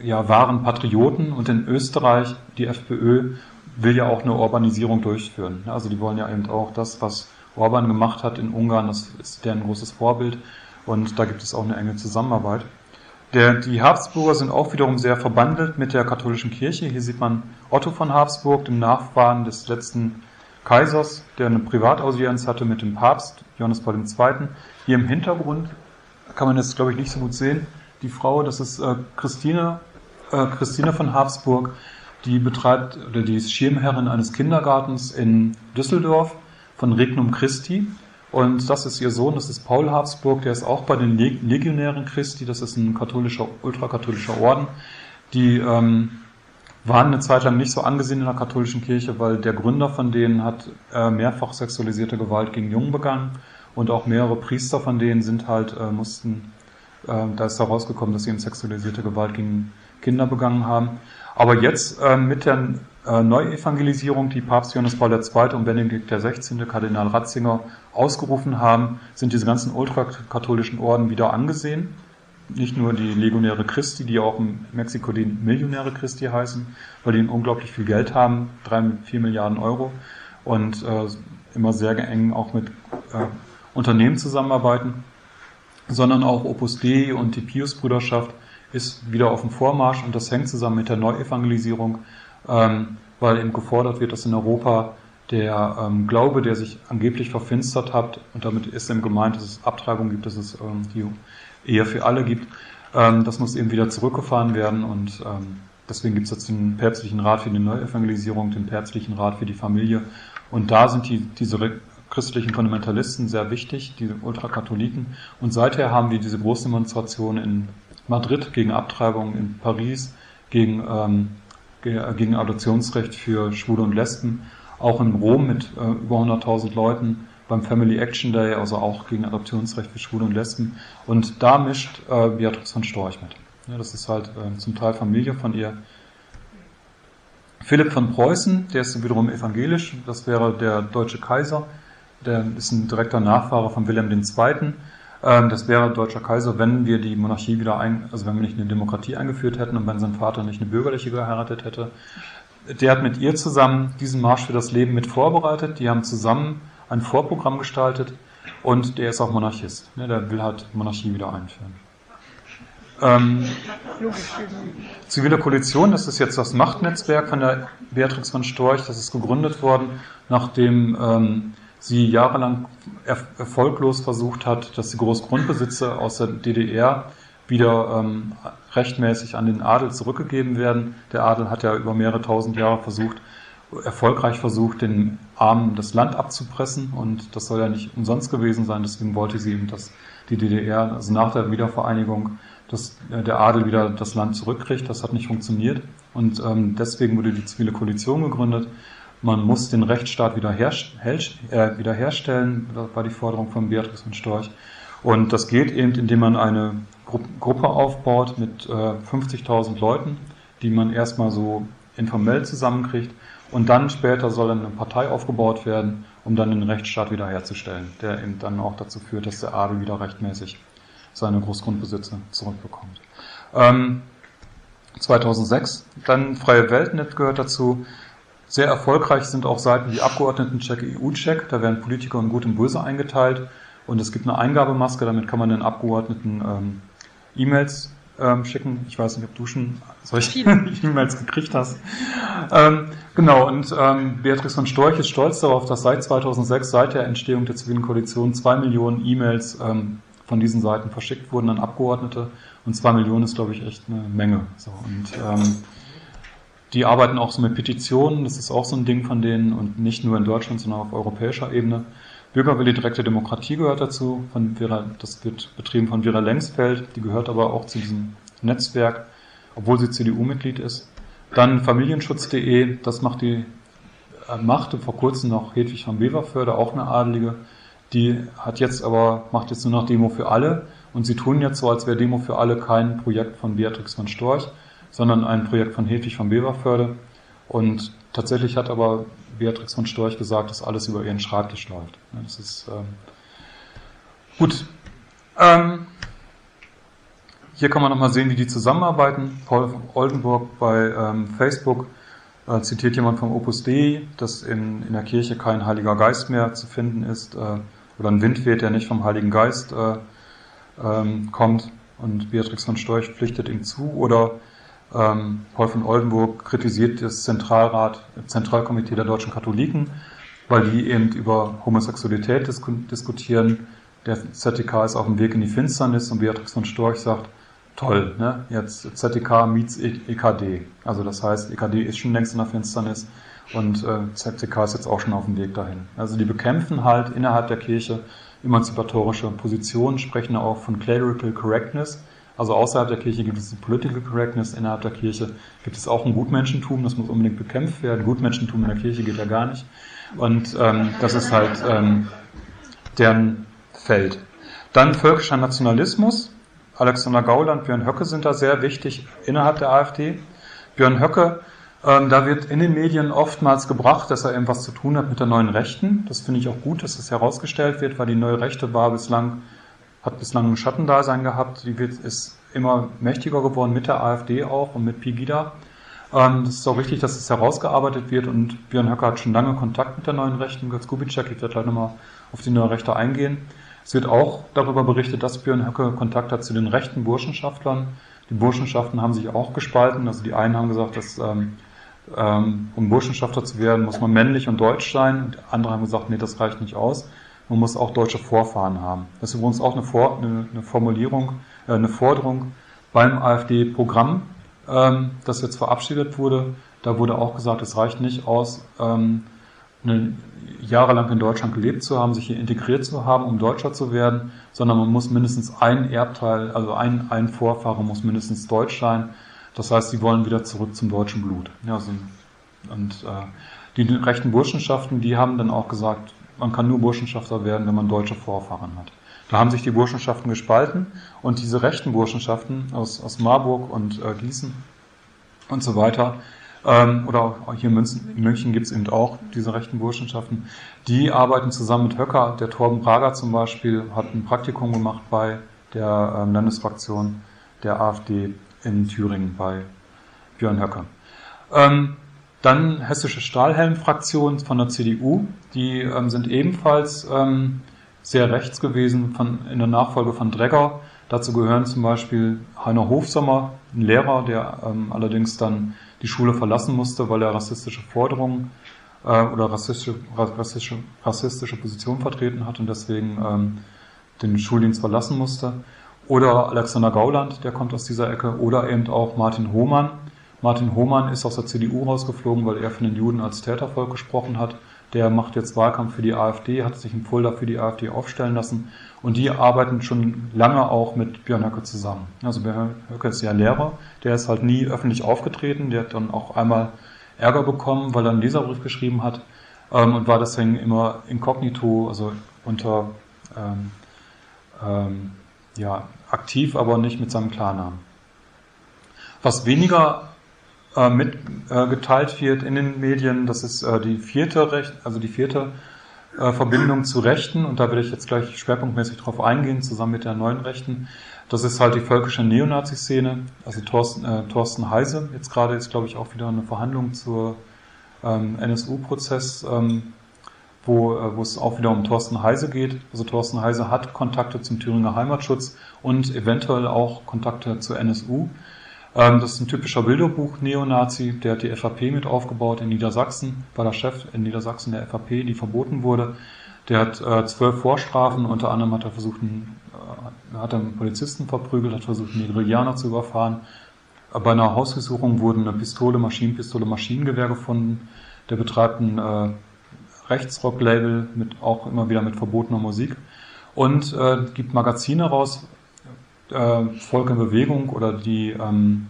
ja wahren Patrioten und in Österreich die FPÖ will ja auch eine Urbanisierung durchführen. Also die wollen ja eben auch das, was Orban gemacht hat in Ungarn, das ist deren großes Vorbild und da gibt es auch eine enge Zusammenarbeit. Der, die Habsburger sind auch wiederum sehr verbandelt mit der katholischen Kirche. Hier sieht man Otto von Habsburg, dem Nachfahren des letzten Kaisers, der eine Privataudienz hatte mit dem Papst, Johannes Paul II. Hier im Hintergrund kann man jetzt, glaube ich, nicht so gut sehen. Die Frau, das ist äh, Christine, äh, Christine von Habsburg, die betreibt, oder die ist Schirmherrin eines Kindergartens in Düsseldorf von Regnum Christi. Und das ist ihr Sohn, das ist Paul Habsburg, der ist auch bei den Legionären Christi, das ist ein katholischer, ultrakatholischer Orden. Die ähm, waren eine Zeit lang nicht so angesehen in der katholischen Kirche, weil der Gründer von denen hat äh, mehrfach sexualisierte Gewalt gegen Jungen begangen und auch mehrere Priester von denen sind halt, äh, mussten, äh, da ist herausgekommen, dass sie eben sexualisierte Gewalt gegen Kinder begangen haben. Aber jetzt äh, mit der äh, Neuevangelisierung, die Papst Johannes Paul II. und Benedikt XVI., Kardinal Ratzinger, ausgerufen haben, sind diese ganzen ultrakatholischen Orden wieder angesehen. Nicht nur die Legionäre Christi, die auch in Mexiko die Millionäre Christi heißen, weil die unglaublich viel Geld haben, drei, vier Milliarden Euro und äh, immer sehr eng auch mit äh, Unternehmen zusammenarbeiten, sondern auch Opus Dei und die Pius-Brüderschaft ist wieder auf dem Vormarsch und das hängt zusammen mit der Neuevangelisierung, ähm, weil eben gefordert wird, dass in Europa der ähm, Glaube, der sich angeblich verfinstert hat, und damit ist eben gemeint, dass es Abtreibung gibt, dass es ähm, die Ehe für alle gibt, ähm, das muss eben wieder zurückgefahren werden und ähm, deswegen gibt es jetzt den päpstlichen Rat für die Neuevangelisierung, den päpstlichen Rat für die Familie. Und da sind die, diese christlichen Fundamentalisten sehr wichtig, die Ultrakatholiken. Und seither haben wir diese Großdemonstration in Madrid gegen Abtreibung, in Paris gegen, ähm, gegen Adoptionsrecht für Schwule und Lesben, auch in Rom mit äh, über 100.000 Leuten beim Family Action Day, also auch gegen Adoptionsrecht für Schwule und Lesben. Und da mischt äh, Beatrix von Storch mit. Ja, das ist halt äh, zum Teil Familie von ihr. Philipp von Preußen, der ist wiederum evangelisch, das wäre der deutsche Kaiser, der ist ein direkter Nachfahre von Wilhelm II. Ähm, das wäre deutscher Kaiser, wenn wir die Monarchie wieder ein, also wenn wir nicht eine Demokratie eingeführt hätten und wenn sein Vater nicht eine bürgerliche geheiratet hätte. Der hat mit ihr zusammen diesen Marsch für das Leben mit vorbereitet. Die haben zusammen ein Vorprogramm gestaltet und der ist auch Monarchist. Ne, der will halt Monarchie wieder einführen. Ähm, Zivile Koalition, das ist jetzt das Machtnetzwerk von der Beatrix von Storch, das ist gegründet worden, nachdem ähm, sie jahrelang er erfolglos versucht hat, dass die Großgrundbesitze aus der DDR wieder ähm, rechtmäßig an den Adel zurückgegeben werden. Der Adel hat ja über mehrere tausend Jahre versucht, erfolgreich versucht, den Armen das Land abzupressen und das soll ja nicht umsonst gewesen sein, deswegen wollte sie eben, dass die DDR, also nach der Wiedervereinigung, dass äh, der Adel wieder das Land zurückkriegt. Das hat nicht funktioniert und ähm, deswegen wurde die zivile Koalition gegründet. Man muss den Rechtsstaat äh, wiederherstellen, war die Forderung von Beatrix und Storch. Und das geht eben, indem man eine Gruppe aufbaut mit äh, 50.000 Leuten, die man erstmal so informell zusammenkriegt und dann später soll dann eine Partei aufgebaut werden, um dann den Rechtsstaat wiederherzustellen, der eben dann auch dazu führt, dass der Adel wieder rechtmäßig seine Großgrundbesitze zurückbekommt. Ähm, 2006, dann Freie Weltnet gehört dazu. Sehr erfolgreich sind auch Seiten wie Abgeordnetencheck, EU-Check, da werden Politiker in Gut und Böse eingeteilt und es gibt eine Eingabemaske, damit kann man den Abgeordneten ähm, E-Mails ähm, schicken. Ich weiß nicht, ob du schon solche E-Mails gekriegt hast. Ähm, genau, und ähm, Beatrice von Storch ist stolz darauf, dass seit 2006, seit der Entstehung der zivilen Koalition, zwei Millionen E-Mails ähm, von diesen Seiten verschickt wurden an Abgeordnete. Und zwei Millionen ist, glaube ich, echt eine Menge. So, und ähm, die arbeiten auch so mit Petitionen, das ist auch so ein Ding von denen und nicht nur in Deutschland, sondern auf europäischer Ebene. Bürgerwille direkte Demokratie gehört dazu, von Vera, das wird betrieben von Vera Lengsfeld, die gehört aber auch zu diesem Netzwerk, obwohl sie CDU-Mitglied ist. Dann Familienschutz.de, das macht die, äh, machte vor kurzem noch Hedwig von Beverförde, auch eine Adelige. Die hat jetzt aber, macht jetzt nur noch Demo für alle. Und sie tun jetzt so, als wäre Demo für alle kein Projekt von Beatrix von Storch, sondern ein Projekt von Hedwig von Beverförde. Und tatsächlich hat aber Beatrix von Storch gesagt, dass alles über ihren Schreibtisch läuft. Das ist ähm, gut. Ähm, hier kann man nochmal sehen, wie die zusammenarbeiten. Paul Oldenburg bei ähm, Facebook äh, zitiert jemand vom Opus Dei, dass in, in der Kirche kein Heiliger Geist mehr zu finden ist, äh, oder ein Wind weht, der nicht vom Heiligen Geist äh, ähm, kommt. Und Beatrix von Storch pflichtet ihm zu. Oder ähm, Paul von Oldenburg kritisiert das Zentralrat, Zentralkomitee der deutschen Katholiken, weil die eben über Homosexualität disku diskutieren. Der ZDK ist auf dem Weg in die Finsternis und Beatrix von Storch sagt, toll, ne? jetzt ZDK meets EKD. Also das heißt, EKD ist schon längst in der Finsternis und äh, ZDK ist jetzt auch schon auf dem Weg dahin. Also die bekämpfen halt innerhalb der Kirche emanzipatorische Positionen, sprechen auch von Clerical Correctness, also außerhalb der Kirche gibt es die Political Correctness, innerhalb der Kirche gibt es auch ein Gutmenschentum, das muss unbedingt bekämpft werden. Gutmenschentum in der Kirche geht ja gar nicht. Und ähm, das ist halt ähm, deren Feld. Dann völkischer Nationalismus. Alexander Gauland, Björn Höcke sind da sehr wichtig innerhalb der AfD. Björn Höcke, ähm, da wird in den Medien oftmals gebracht, dass er irgendwas zu tun hat mit der neuen Rechten. Das finde ich auch gut, dass das herausgestellt wird, weil die neue Rechte war bislang hat bislang ein Schattendasein gehabt, die wird, ist immer mächtiger geworden mit der AfD auch und mit Pegida. Ähm, das ist auch richtig, dass es herausgearbeitet wird und Björn Höcker hat schon lange Kontakt mit der neuen Rechten. Götz Kubitschek, ich werde gleich nochmal auf die neue Rechte eingehen. Es wird auch darüber berichtet, dass Björn Höcke Kontakt hat zu den rechten Burschenschaftlern. Die Burschenschaften haben sich auch gespalten. Also die einen haben gesagt, dass ähm, ähm, um Burschenschafter zu werden, muss man männlich und deutsch sein. Und andere haben gesagt, nee, das reicht nicht aus. Man muss auch deutsche Vorfahren haben. Das ist übrigens auch eine, Vor eine, eine Formulierung, äh, eine Forderung beim AfD-Programm, ähm, das jetzt verabschiedet wurde. Da wurde auch gesagt, es reicht nicht aus, ähm, eine, jahrelang in Deutschland gelebt zu haben, sich hier integriert zu haben, um Deutscher zu werden, sondern man muss mindestens ein Erbteil, also ein, ein Vorfahre muss mindestens deutsch sein. Das heißt, sie wollen wieder zurück zum deutschen Blut. Ja, so, und äh, die rechten Burschenschaften, die haben dann auch gesagt, man kann nur Burschenschafter werden, wenn man deutsche Vorfahren hat. Da haben sich die Burschenschaften gespalten und diese rechten Burschenschaften aus, aus Marburg und äh, Gießen und so weiter, ähm, oder hier in München, München gibt es eben auch diese rechten Burschenschaften, die arbeiten zusammen mit Höcker. Der Torben Prager zum Beispiel hat ein Praktikum gemacht bei der ähm, Landesfraktion der AfD in Thüringen bei Björn Höcker. Ähm, dann hessische Stahlhelm-Fraktion von der CDU, die ähm, sind ebenfalls ähm, sehr rechts gewesen von, in der Nachfolge von Dregger. Dazu gehören zum Beispiel Heiner Hofsommer, ein Lehrer, der ähm, allerdings dann die Schule verlassen musste, weil er rassistische Forderungen äh, oder rassistische, rassistische, rassistische Position vertreten hat und deswegen ähm, den Schuldienst verlassen musste. Oder Alexander Gauland, der kommt aus dieser Ecke, oder eben auch Martin Hohmann, Martin Hohmann ist aus der CDU rausgeflogen, weil er von den Juden als Tätervolk gesprochen hat. Der macht jetzt Wahlkampf für die AfD, hat sich in Fulda für die AfD aufstellen lassen. Und die arbeiten schon lange auch mit Björn Höcke zusammen. Also Björn Höcke ist ja Lehrer, der ist halt nie öffentlich aufgetreten. Der hat dann auch einmal Ärger bekommen, weil er einen Leserbrief geschrieben hat ähm, und war deswegen immer inkognito, also unter ähm, ähm, ja, aktiv, aber nicht mit seinem Klarnamen. Was weniger äh, mitgeteilt äh, wird in den Medien. Das ist äh, die vierte Recht, also die vierte äh, Verbindung zu Rechten und da werde ich jetzt gleich schwerpunktmäßig drauf eingehen, zusammen mit der neuen Rechten. Das ist halt die völkische Neonazi-Szene. Also Thorsten, äh, Thorsten Heise, jetzt gerade ist, glaube ich, auch wieder eine Verhandlung zur ähm, NSU-Prozess, ähm, wo, äh, wo es auch wieder um Thorsten Heise geht. Also Thorsten Heise hat Kontakte zum Thüringer Heimatschutz und eventuell auch Kontakte zur NSU. Ähm, das ist ein typischer Bilderbuch-Neonazi, der hat die FAP mit aufgebaut in Niedersachsen, war der Chef in Niedersachsen der FAP, die verboten wurde. Der hat äh, zwölf Vorstrafen, unter anderem hat er versucht, einen, äh, hat einen Polizisten verprügelt, hat versucht, einen Nigerianer zu überfahren. Bei einer Hausbesuchung wurden eine Pistole, Maschinenpistole, Maschinengewehr gefunden. Der betreibt ein äh, Rechtsrock-Label mit auch immer wieder mit verbotener Musik und äh, gibt Magazine raus, äh, Volk in Bewegung oder die ähm,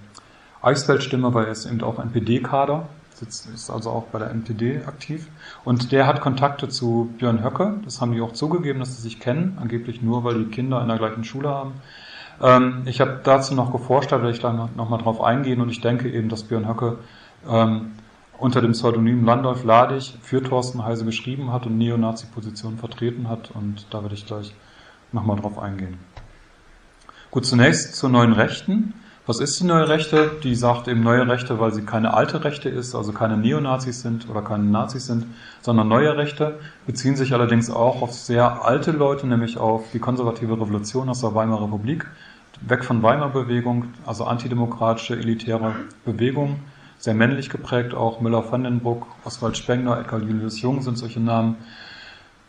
Eichsfeldstimme, weil er ist eben auch NPD-Kader, ist also auch bei der NPD aktiv. Und der hat Kontakte zu Björn Höcke, das haben die auch zugegeben, dass sie sich kennen, angeblich nur, weil die Kinder in der gleichen Schule haben. Ähm, ich habe dazu noch geforscht, da werde ich da noch, noch mal drauf eingehen und ich denke eben, dass Björn Höcke ähm, unter dem Pseudonym Landolf Ladig für Thorsten Heise geschrieben hat und Neonazi-Positionen vertreten hat und da werde ich gleich nochmal drauf eingehen. Gut, zunächst zur neuen Rechten. Was ist die neue Rechte? Die sagt eben neue Rechte, weil sie keine alte Rechte ist, also keine Neonazis sind oder keine Nazis sind, sondern neue Rechte, beziehen sich allerdings auch auf sehr alte Leute, nämlich auf die konservative Revolution aus der Weimarer Republik, weg von Weimarer Bewegung, also antidemokratische, elitäre Bewegung, sehr männlich geprägt, auch Müller-Vandenbruck, Oswald Spengler, Edgar Julius Jung sind solche Namen.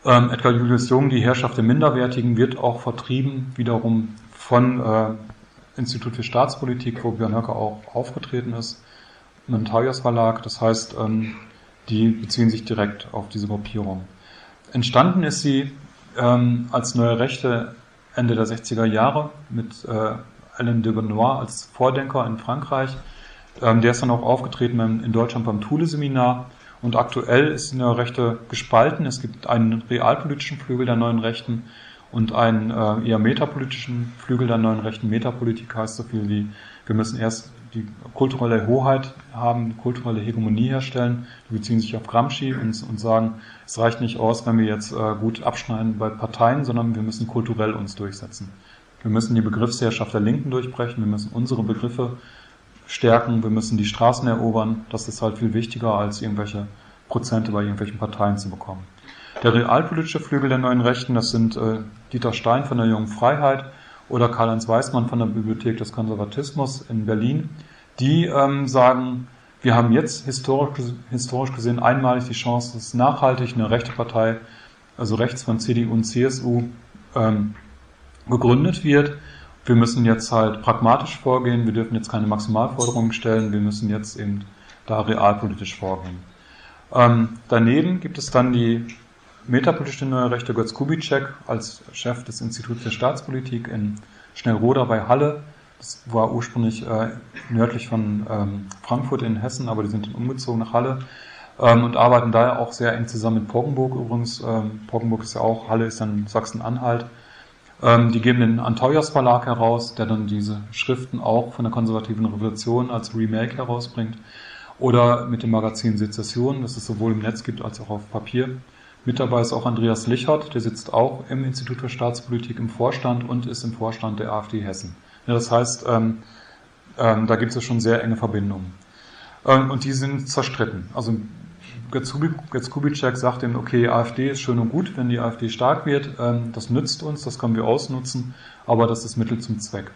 Ähm, Edgar Julius Jung, die Herrschaft der Minderwertigen, wird auch vertrieben, wiederum von äh, Institut für Staatspolitik, wo Björn Höcke auch aufgetreten ist, einem Tajas Verlag. Das heißt, ähm, die beziehen sich direkt auf diese Gruppierung. Entstanden ist sie ähm, als neue Rechte Ende der 60er Jahre mit äh, Alain de Benoit als Vordenker in Frankreich. Ähm, der ist dann auch aufgetreten in Deutschland beim Thule-Seminar. Und aktuell ist die neue Rechte gespalten. Es gibt einen realpolitischen Flügel der neuen Rechten, und einen äh, eher metapolitischen Flügel der neuen rechten Metapolitik heißt so viel wie, wir müssen erst die kulturelle Hoheit haben, kulturelle Hegemonie herstellen. Die beziehen sich auf Gramsci und, und sagen, es reicht nicht aus, wenn wir jetzt äh, gut abschneiden bei Parteien, sondern wir müssen kulturell uns durchsetzen. Wir müssen die Begriffsherrschaft der Linken durchbrechen, wir müssen unsere Begriffe stärken, wir müssen die Straßen erobern. Das ist halt viel wichtiger, als irgendwelche Prozente bei irgendwelchen Parteien zu bekommen. Der realpolitische Flügel der neuen Rechten, das sind äh, Dieter Stein von der Jungen Freiheit oder Karl-Heinz Weismann von der Bibliothek des Konservatismus in Berlin, die ähm, sagen, wir haben jetzt historisch, historisch gesehen einmalig die Chance, dass nachhaltig eine rechte Partei, also rechts von CDU und CSU, ähm, gegründet wird. Wir müssen jetzt halt pragmatisch vorgehen, wir dürfen jetzt keine Maximalforderungen stellen, wir müssen jetzt eben da realpolitisch vorgehen. Ähm, daneben gibt es dann die metapolitische neue Rechte Götz Kubitschek als Chef des Instituts für Staatspolitik in Schnellroda bei Halle. Das war ursprünglich äh, nördlich von ähm, Frankfurt in Hessen, aber die sind dann umgezogen nach Halle ähm, und arbeiten daher auch sehr eng zusammen mit Poggenburg übrigens. Ähm, Poggenburg ist ja auch, Halle ist dann Sachsen-Anhalt. Ähm, die geben den Antaujas Verlag heraus, der dann diese Schriften auch von der konservativen Revolution als Remake herausbringt. Oder mit dem Magazin Sezession, das es sowohl im Netz gibt als auch auf Papier. Mit dabei ist auch Andreas Lichert, der sitzt auch im Institut für Staatspolitik im Vorstand und ist im Vorstand der AfD Hessen. Ja, das heißt, ähm, ähm, da gibt es schon sehr enge Verbindungen. Ähm, und die sind zerstritten. Also Götz Kubitschek sagt ihm, okay, AfD ist schön und gut, wenn die AfD stark wird, ähm, das nützt uns, das können wir ausnutzen, aber das ist Mittel zum Zweck.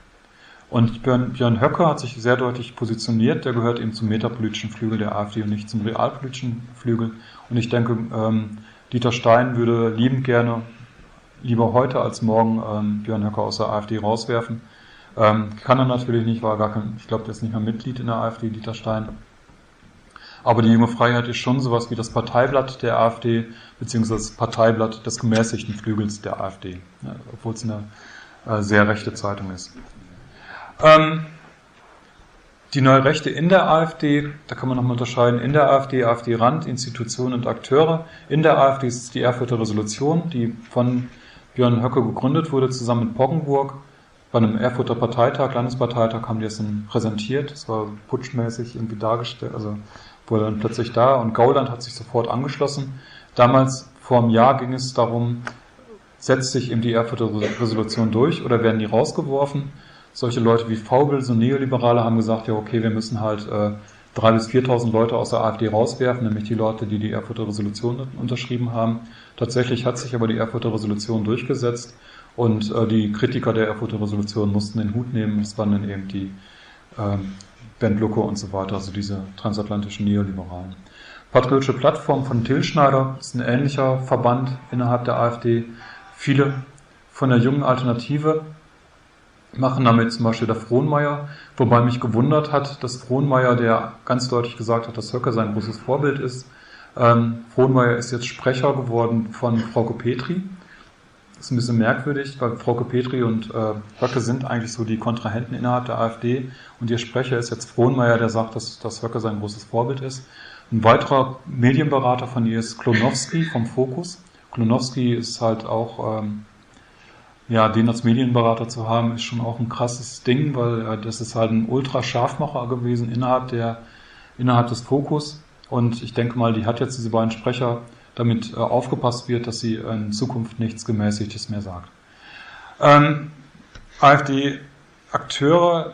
Und Björn, Björn Höcke hat sich sehr deutlich positioniert, der gehört eben zum metapolitischen Flügel der AfD und nicht zum realpolitischen Flügel. Und ich denke, ähm, Dieter Stein würde liebend gerne, lieber heute als morgen, ähm, Björn Höcke aus der AfD rauswerfen. Ähm, kann er natürlich nicht, war gar kein, ich glaube, der ist nicht mehr Mitglied in der AfD, Dieter Stein. Aber die junge Freiheit ist schon sowas wie das Parteiblatt der AfD, beziehungsweise das Parteiblatt des gemäßigten Flügels der AfD, ja, obwohl es eine äh, sehr rechte Zeitung ist. Ähm, die neue Rechte in der AfD, da kann man nochmal unterscheiden, in der AfD, AfD-Rand, Institutionen und Akteure. In der AfD ist es die Erfurter Resolution, die von Björn Höcke gegründet wurde, zusammen mit Poggenburg. Bei einem Erfurter Parteitag, Landesparteitag, haben die es dann präsentiert. Das war putschmäßig irgendwie dargestellt, also wurde dann plötzlich da und Gauland hat sich sofort angeschlossen. Damals, vor einem Jahr, ging es darum, setzt sich eben die Erfurter Resolution durch oder werden die rausgeworfen? Solche Leute wie Faubel, so Neoliberale, haben gesagt, ja, okay, wir müssen halt äh, 3.000 bis 4.000 Leute aus der AfD rauswerfen, nämlich die Leute, die die Erfurter Resolution unterschrieben haben. Tatsächlich hat sich aber die Erfurter Resolution durchgesetzt und äh, die Kritiker der Erfurter Resolution mussten den Hut nehmen. Das waren dann eben die äh, Bernd Lucke und so weiter, also diese transatlantischen Neoliberalen. Patriotische Plattform von Till Schneider ist ein ähnlicher Verband innerhalb der AfD. Viele von der jungen Alternative machen damit zum Beispiel der Frohnmeier, wobei mich gewundert hat, dass Frohnmeier, der ganz deutlich gesagt hat, dass Höcke sein großes Vorbild ist, ähm, Frohnmeier ist jetzt Sprecher geworden von Frauke Petri. Das ist ein bisschen merkwürdig, weil Frauke Petri und äh, Höcke sind eigentlich so die Kontrahenten innerhalb der AfD und ihr Sprecher ist jetzt Frohnmeier, der sagt, dass, dass Höcke sein großes Vorbild ist. Ein weiterer Medienberater von ihr ist Klonowski vom Fokus. Klonowski ist halt auch ähm, ja, den als Medienberater zu haben, ist schon auch ein krasses Ding, weil äh, das ist halt ein Ultra-Scharfmacher gewesen innerhalb der, innerhalb des Fokus. Und ich denke mal, die hat jetzt diese beiden Sprecher, damit äh, aufgepasst wird, dass sie in Zukunft nichts Gemäßigtes mehr sagt. Ähm, AfD-Akteure,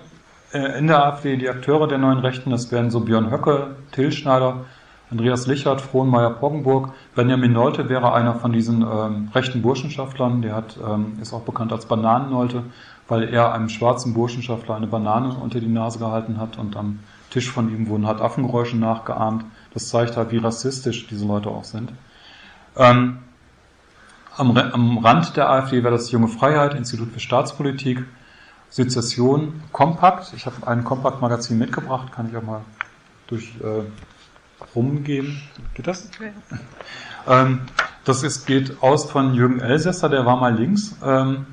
äh, in der AfD, die Akteure der neuen Rechten, das wären so Björn Höcke, Till Schneider, Andreas Lichert, Frohnmeier-Poggenburg. Benjamin Nolte wäre einer von diesen ähm, rechten Burschenschaftlern. Der hat, ähm, ist auch bekannt als Bananennolte, weil er einem schwarzen Burschenschaftler eine Banane unter die Nase gehalten hat und am Tisch von ihm wurden halt Affengeräusche nachgeahmt. Das zeigt halt, wie rassistisch diese Leute auch sind. Ähm, am, am Rand der AfD wäre das Junge Freiheit, Institut für Staatspolitik, Sezession, Kompakt. Ich habe ein Kompakt-Magazin mitgebracht, kann ich auch mal durch äh, rumgeben. Geht das? Ja. Ähm, das ist, geht aus von Jürgen Elsässer, der war mal links. Ähm,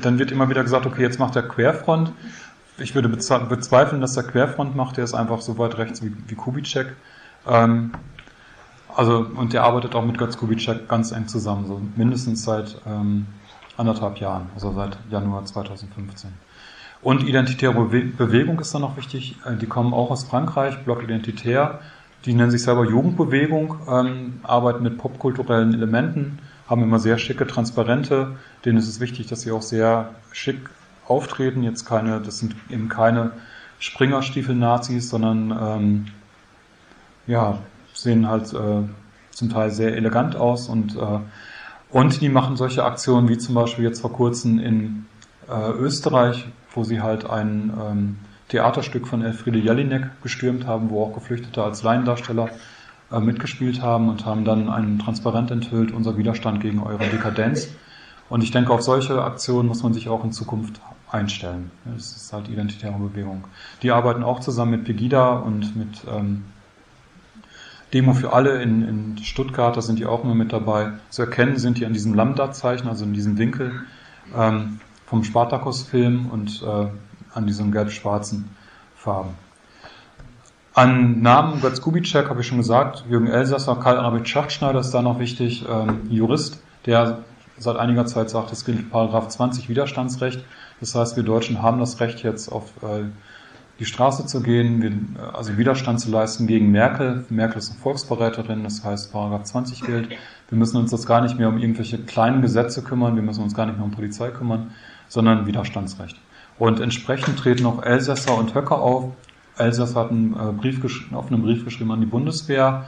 dann wird immer wieder gesagt, okay, jetzt macht er Querfront. Ich würde bezweifeln, dass er Querfront macht. Der ist einfach so weit rechts wie, wie Kubitschek. Ähm, also, und der arbeitet auch mit Götz Kubitschek ganz eng zusammen, so mindestens seit ähm, anderthalb Jahren, also seit Januar 2015. Und identitäre Bewegung ist dann noch wichtig. Äh, die kommen auch aus Frankreich, Block Identitär. Die nennen sich selber Jugendbewegung, ähm, arbeiten mit popkulturellen Elementen, haben immer sehr schicke Transparente. Denen ist es wichtig, dass sie auch sehr schick auftreten. Jetzt keine, das sind eben keine Springerstiefel-Nazis, sondern ähm, ja, sehen halt äh, zum Teil sehr elegant aus und, äh, und die machen solche Aktionen wie zum Beispiel jetzt vor kurzem in äh, Österreich, wo sie halt ein ähm, Theaterstück von Elfriede Jelinek gestürmt haben, wo auch Geflüchtete als Laiendarsteller äh, mitgespielt haben und haben dann einen Transparent enthüllt, unser Widerstand gegen eure Dekadenz. Und ich denke, auf solche Aktionen muss man sich auch in Zukunft einstellen. Das ist halt identitäre Bewegung. Die arbeiten auch zusammen mit Pegida und mit ähm, Demo für alle in, in Stuttgart, da sind die auch immer mit dabei. Zu erkennen sind die an diesem Lambda-Zeichen, also in diesem Winkel ähm, vom Spartacus-Film und äh, an diesen gelb-schwarzen Farben. An Namen Götz Kubitschek habe ich schon gesagt, Jürgen Elsasser, Karl Arvid Schachtschneider ist da noch wichtig, ähm, Jurist, der seit einiger Zeit sagt, es gilt Paragraph 20 Widerstandsrecht. Das heißt, wir Deutschen haben das Recht jetzt auf äh, die Straße zu gehen, wir, also Widerstand zu leisten gegen Merkel. Merkel ist eine Volksverräterin, das heißt Paragraph 20 gilt. Wir müssen uns jetzt gar nicht mehr um irgendwelche kleinen Gesetze kümmern, wir müssen uns gar nicht mehr um Polizei kümmern, sondern Widerstandsrecht. Und entsprechend treten auch Elsässer und Höcker auf, Elsass hat einen, äh, Brief einen offenen Brief geschrieben an die Bundeswehr.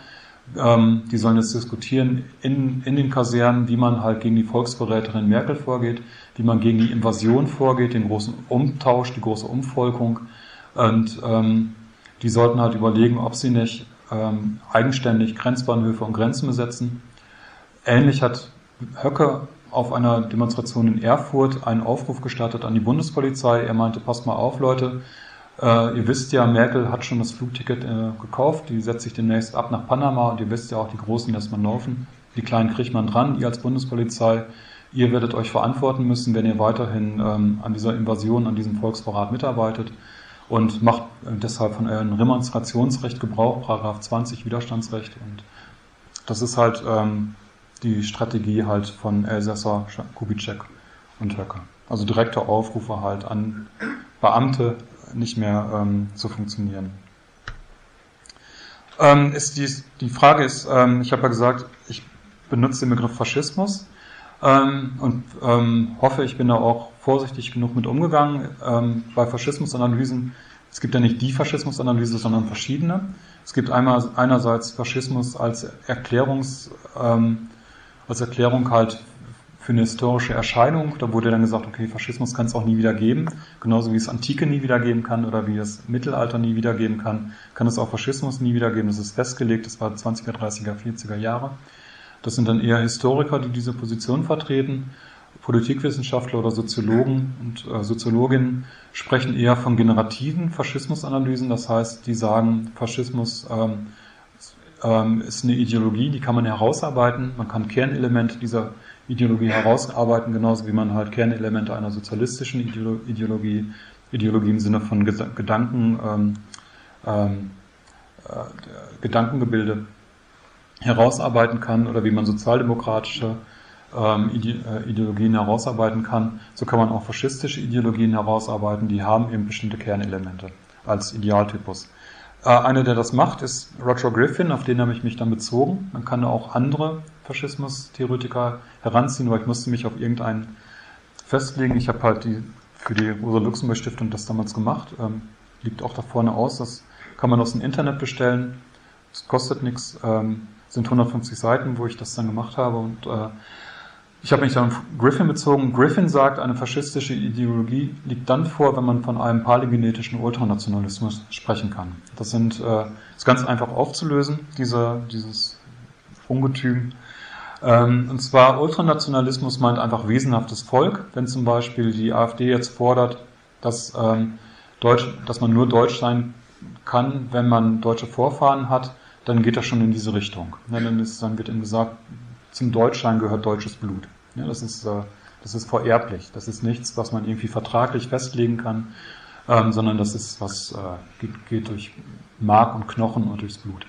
Ähm, die sollen jetzt diskutieren in, in den Kasernen, wie man halt gegen die Volksverräterin Merkel vorgeht, wie man gegen die Invasion vorgeht, den großen Umtausch, die große Umvolkung. Und ähm, die sollten halt überlegen, ob sie nicht ähm, eigenständig Grenzbahnhöfe und Grenzen besetzen. Ähnlich hat Höcke auf einer Demonstration in Erfurt einen Aufruf gestartet an die Bundespolizei. Er meinte, passt mal auf, Leute, äh, ihr wisst ja, Merkel hat schon das Flugticket äh, gekauft, die setzt sich demnächst ab nach Panama und ihr wisst ja auch, die Großen lässt man laufen, die Kleinen kriegt man dran, ihr als Bundespolizei, ihr werdet euch verantworten müssen, wenn ihr weiterhin ähm, an dieser Invasion, an diesem Volksverrat mitarbeitet und macht äh, deshalb von eurem Remonstrationsrecht Gebrauch, Paragraph 20 Widerstandsrecht. Und das ist halt ähm, die Strategie halt von Elsässer, Kubitschek und Höcker. Also direkte Aufrufe halt an Beamte, nicht mehr ähm, zu funktionieren. Ähm, ist die, die Frage ist, ähm, ich habe ja gesagt, ich benutze den Begriff Faschismus ähm, und ähm, hoffe, ich bin da auch vorsichtig genug mit umgegangen. Ähm, bei Faschismusanalysen, es gibt ja nicht die Faschismusanalyse, sondern verschiedene. Es gibt einmal einerseits Faschismus als Erklärungs, als Erklärung halt für eine historische Erscheinung. Da wurde dann gesagt, okay, Faschismus kann es auch nie wieder geben. Genauso wie es Antike nie wieder geben kann oder wie es Mittelalter nie wieder geben kann, kann es auch Faschismus nie wieder geben. Das ist festgelegt, das war 20er, 30er, 40er Jahre. Das sind dann eher Historiker, die diese Position vertreten. Politikwissenschaftler oder Soziologen und äh, Soziologinnen sprechen eher von generativen Faschismusanalysen. Das heißt, die sagen, Faschismus ähm, ähm, ist eine Ideologie, die kann man herausarbeiten. Man kann Kernelemente dieser Ideologie herausarbeiten, genauso wie man halt Kernelemente einer sozialistischen Ideologie, Ideologie im Sinne von Gedanken, ähm, ähm, äh, Gedankengebilde herausarbeiten kann oder wie man sozialdemokratische ähm, äh, Ideologien herausarbeiten kann. So kann man auch faschistische Ideologien herausarbeiten, die haben eben bestimmte Kernelemente als Idealtypus. Äh, einer, der das macht, ist Roger Griffin, auf den habe ich mich dann bezogen. Man kann auch andere Faschismus-Theoretiker heranziehen, aber ich musste mich auf irgendeinen festlegen. Ich habe halt die, für die Rosa-Luxemburg-Stiftung das damals gemacht. Ähm, liegt auch da vorne aus. Das kann man aus dem Internet bestellen. Das kostet nichts. Ähm, sind 150 Seiten, wo ich das dann gemacht habe. Und äh, ich habe mich dann auf Griffin bezogen. Griffin sagt, eine faschistische Ideologie liegt dann vor, wenn man von einem palingenetischen Ultranationalismus sprechen kann. Das sind äh, ist ganz einfach aufzulösen, diese, dieses Ungetüm. Ähm, und zwar Ultranationalismus meint einfach wesenhaftes Volk. Wenn zum Beispiel die AfD jetzt fordert, dass, ähm, Deutsch, dass man nur deutsch sein kann, wenn man deutsche Vorfahren hat, dann geht das schon in diese Richtung. Ja, dann, ist, dann wird ihm gesagt, zum Deutschsein gehört deutsches Blut. Ja, das, ist, äh, das ist vererblich. Das ist nichts, was man irgendwie vertraglich festlegen kann, ähm, sondern das ist was äh, geht, geht, durch Mark und Knochen und durchs Blut.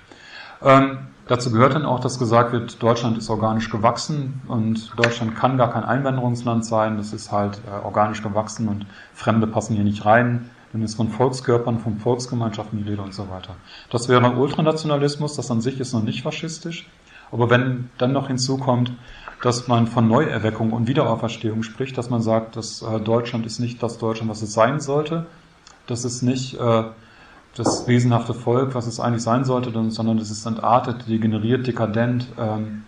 Ähm, dazu gehört dann auch, dass gesagt wird, Deutschland ist organisch gewachsen und Deutschland kann gar kein Einwanderungsland sein. Das ist halt äh, organisch gewachsen und Fremde passen hier nicht rein. Dann ist von Volkskörpern, von Volksgemeinschaften die Rede und so weiter. Das wäre Ultranationalismus, das an sich ist noch nicht faschistisch. Aber wenn dann noch hinzukommt, dass man von Neuerweckung und Wiederauferstehung spricht, dass man sagt, dass äh, Deutschland ist nicht das Deutschland, was es sein sollte, Das ist nicht äh, das wesenhafte Volk, was es eigentlich sein sollte, sondern es ist entartet, degeneriert, dekadent, ähm,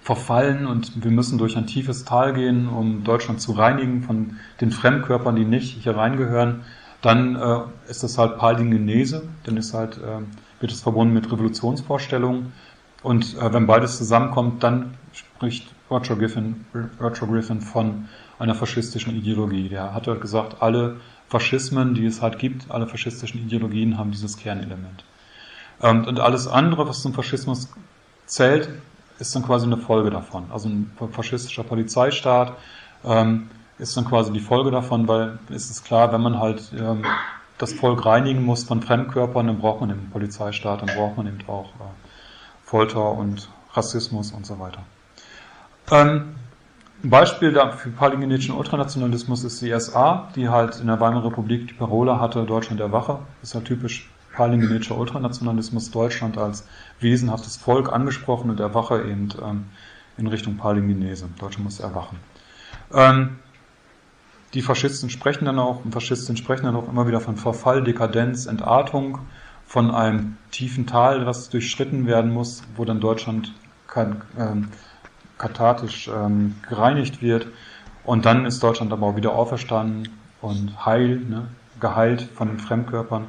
verfallen und wir müssen durch ein tiefes Tal gehen, um Deutschland zu reinigen von den Fremdkörpern, die nicht hier reingehören. Dann äh, ist das halt Palingenese, dann ist halt, äh, wird es verbunden mit Revolutionsvorstellungen. Und äh, wenn beides zusammenkommt, dann spricht Roger Griffin, Roger Griffin von einer faschistischen Ideologie. Der hat halt gesagt, alle Faschismen, die es halt gibt, alle faschistischen Ideologien haben dieses Kernelement. Ähm, und alles andere, was zum Faschismus zählt, ist dann quasi eine Folge davon. Also ein faschistischer Polizeistaat ähm, ist dann quasi die Folge davon, weil es ist klar, wenn man halt ähm, das Volk reinigen muss von Fremdkörpern, dann braucht man eben einen Polizeistaat, dann braucht man eben auch äh, Folter und Rassismus und so weiter. Ähm, ein Beispiel für palingenetischen Ultranationalismus ist die SA, die halt in der Weimarer Republik die Parole hatte, Deutschland der Wache. Das ist ja typisch palingenetischer Ultranationalismus, Deutschland als wesenhaftes Volk angesprochen und der Wache eben ähm, in Richtung Palingenese. Deutschland muss erwachen. Ähm, die Faschisten sprechen dann auch, Faschistinnen sprechen dann auch immer wieder von Verfall, Dekadenz, Entartung, von einem tiefen Tal, das durchschritten werden muss, wo dann Deutschland kein, ähm, kathartisch ähm, gereinigt wird. Und dann ist Deutschland aber auch wieder auferstanden und heil, ne, geheilt von den Fremdkörpern,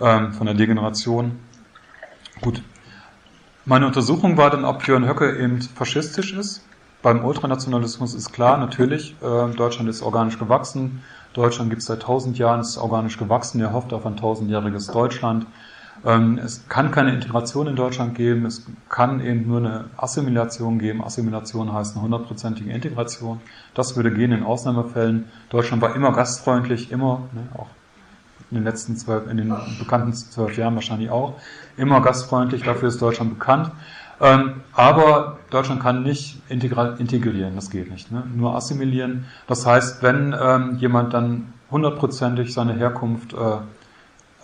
ähm, von der Degeneration. Gut. Meine Untersuchung war dann, ob Björn Höcke eben faschistisch ist. Beim Ultranationalismus ist klar, natürlich, äh, Deutschland ist organisch gewachsen, Deutschland gibt es seit tausend Jahren, ist organisch gewachsen, er hofft auf ein tausendjähriges Deutschland. Ähm, es kann keine Integration in Deutschland geben, es kann eben nur eine Assimilation geben. Assimilation heißt eine hundertprozentige Integration. Das würde gehen in Ausnahmefällen. Deutschland war immer gastfreundlich, immer, ne, auch in den letzten zwölf, in den bekannten zwölf Jahren wahrscheinlich auch, immer gastfreundlich, dafür ist Deutschland bekannt. Ähm, aber Deutschland kann nicht integrieren, das geht nicht. Ne? Nur assimilieren. Das heißt, wenn ähm, jemand dann hundertprozentig seine Herkunft äh,